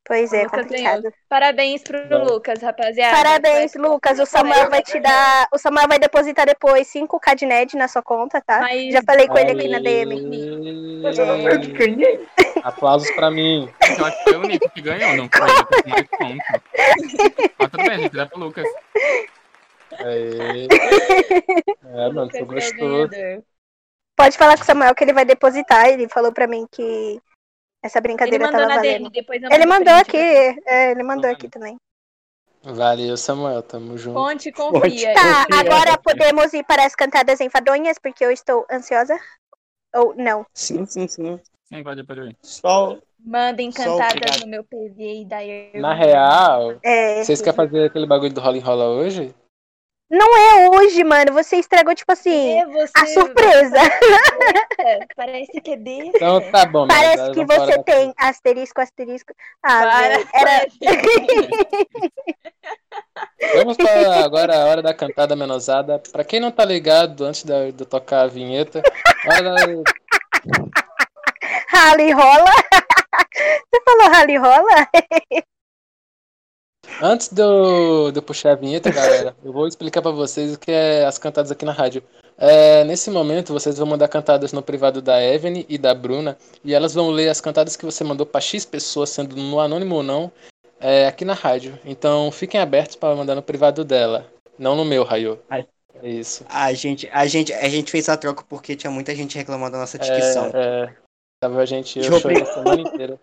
Speaker 5: Pois é,
Speaker 4: Lucas
Speaker 5: complicado.
Speaker 4: Parabéns pro
Speaker 1: Bom.
Speaker 4: Lucas, rapaziada.
Speaker 5: Parabéns,
Speaker 4: Vai-
Speaker 5: Lucas. O Samuel vai te dar. O Samuel vai depositar depois 5k de NED na sua conta, tá?
Speaker 4: Mas-
Speaker 5: Já falei com ele aqui na DM.
Speaker 2: Mas eu não ganhei.
Speaker 1: Aplausos pra mim.
Speaker 3: Eu acho que foi o Nico que ganhou, não foi? Eu mais pontos. Mas tudo bem, gente. Dá pro Lucas.
Speaker 1: Aê. É, mano,
Speaker 4: é
Speaker 1: gostoso.
Speaker 4: ganhador.
Speaker 5: Pode falar com o Samuel que ele vai depositar. Ele falou pra mim que essa
Speaker 4: Ele
Speaker 5: brincadeira
Speaker 4: mandou
Speaker 5: tava
Speaker 4: na
Speaker 5: valendo.
Speaker 4: DM, depois eu
Speaker 5: Ele
Speaker 4: mando
Speaker 5: mandou
Speaker 4: print.
Speaker 5: aqui. é, ele mandou aqui também.
Speaker 1: Valeu, Samuel. Tamo junto.
Speaker 4: Fonte confia.
Speaker 5: Tá,
Speaker 2: Confia.
Speaker 5: agora podemos ir para as cantadas enfadonhas, porque eu estou ansiosa. Ou não.
Speaker 2: Sim, sim, sim.
Speaker 3: Sim, pode, pode ir.
Speaker 2: Só
Speaker 4: Mandem cantadas no meu PV e da Erva.
Speaker 1: Na real,
Speaker 5: É.
Speaker 1: vocês querem fazer aquele bagulho do rola enrola hoje?
Speaker 5: Não é hoje, mano. Você estragou, tipo assim,
Speaker 4: É, você...
Speaker 5: a surpresa. (laughs)
Speaker 4: Parece que é besta.
Speaker 1: Então tá bom,
Speaker 5: Parece que você tem asterisco, asterisco. Ah,
Speaker 4: Para.
Speaker 5: era. (laughs)
Speaker 1: Vamos para agora a hora da cantada menosada. Pra quem não tá ligado, antes de, de eu tocar a vinheta, hora
Speaker 5: Rally rola. (laughs) Você falou rally rola?
Speaker 1: Antes de eu, de eu puxar a vinheta, galera, eu vou explicar pra vocês o que é as cantadas aqui na rádio. É, nesse momento, vocês vão mandar cantadas no privado da Evelyn e da Bruna, e elas vão ler as cantadas que você mandou pra X pessoas, sendo no anônimo ou não, é, aqui na rádio. Então, fiquem abertos para mandar no privado dela, não no meu, Raio.
Speaker 2: Ai.
Speaker 1: É isso.
Speaker 2: a gente, a gente, a gente fez a troca porque tinha muita gente reclamando da nossa
Speaker 1: É,
Speaker 2: dicção.
Speaker 1: é, tava a gente, eu chorei a semana inteira.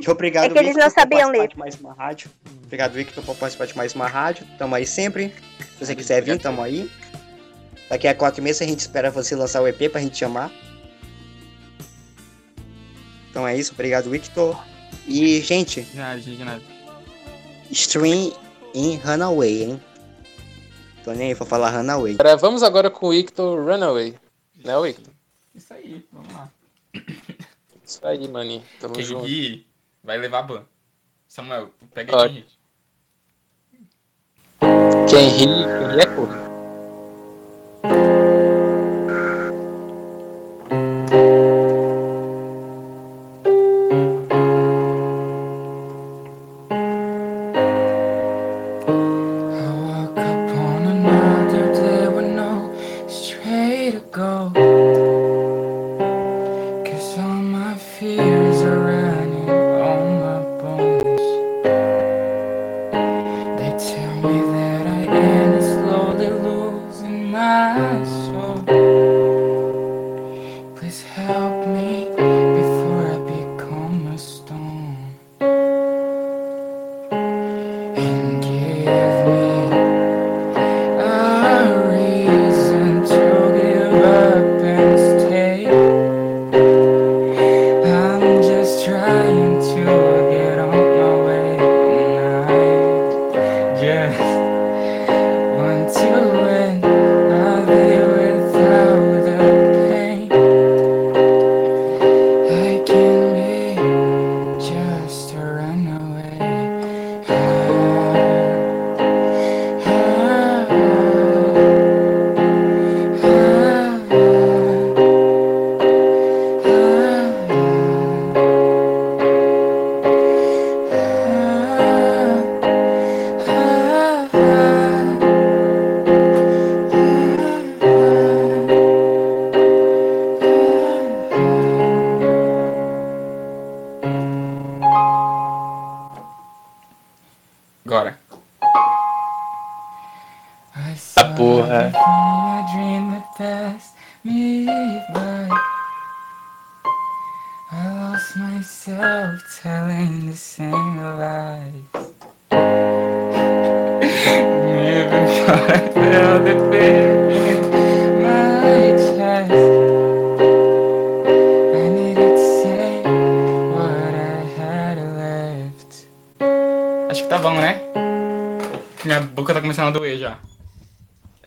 Speaker 2: E (laughs) Obrigado,
Speaker 5: É que eles
Speaker 2: Victor,
Speaker 5: não
Speaker 2: por
Speaker 5: sabiam
Speaker 2: participar
Speaker 5: ler.
Speaker 2: de mais uma rádio. Obrigado, Victor, por participar de mais uma rádio. Tamo aí sempre. Se você quiser vir, tamo aí. Daqui a quatro meses a gente espera você lançar o EP pra gente chamar. Então é isso, obrigado, Victor. E, gente,
Speaker 3: De nada, gente, de nada.
Speaker 2: stream em Runaway, hein? Tô nem aí pra falar Runaway.
Speaker 1: Agora, vamos agora com o Ictor Runaway. Né, Ictor?
Speaker 3: Isso aí, vamos lá. (coughs)
Speaker 1: Isso aí, maninho. Tamo
Speaker 3: Quem
Speaker 1: junto.
Speaker 3: rir vai levar ban. Samuel, pega gente.
Speaker 1: Quem ri, quem ri é corno.
Speaker 6: I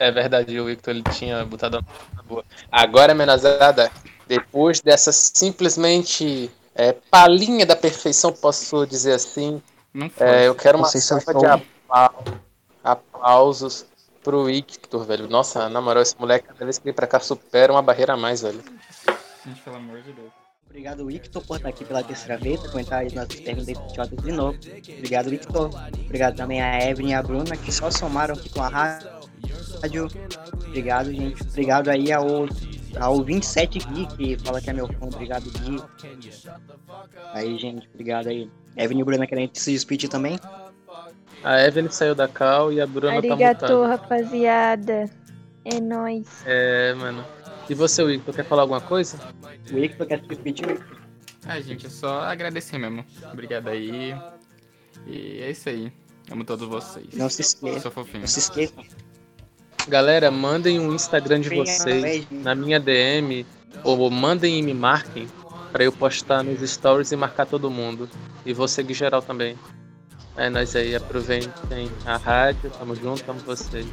Speaker 1: É verdade, o Victor ele tinha botado a boa. Agora, menazada, depois dessa simplesmente é, palhinha da perfeição, posso dizer assim, é, eu quero uma salva de aplausos pro Victor, velho. Nossa, na moral, esse moleque, cada vez que vem pra cá, supera uma barreira a mais, velho.
Speaker 3: Gente, pelo amor de Deus.
Speaker 2: Obrigado, Victor, por estar aqui pela terceira vez, por comentar as nossas perguntas de novo. Obrigado, Victor. Obrigado também a Evelyn e a Bruna, que só somaram aqui com a rádio. Obrigado, gente. Obrigado aí ao, ao 27 Gui, que fala que é meu fã. Obrigado, Gui. Aí, gente, obrigado aí. Evelyn e Bruna querem se despedir também.
Speaker 1: A Evelyn saiu da cal e a Bruna tá
Speaker 4: Arigato,
Speaker 1: mutada.
Speaker 4: rapaziada. É nóis.
Speaker 1: É, mano. E você, Victor, quer falar alguma coisa?
Speaker 2: O Victor quer se despedir.
Speaker 3: Ah, gente, é só agradecer mesmo. Obrigado aí. E é isso aí. Amo todos vocês.
Speaker 2: Não se esqueça.
Speaker 3: Sou fofinho.
Speaker 2: Não se esqueçam.
Speaker 1: Galera, mandem um Instagram de vocês na minha DM ou mandem e me marquem pra eu postar nos stories e marcar todo mundo. E vou seguir geral também. É nóis aí, aproveitem a rádio, tamo junto, amo vocês.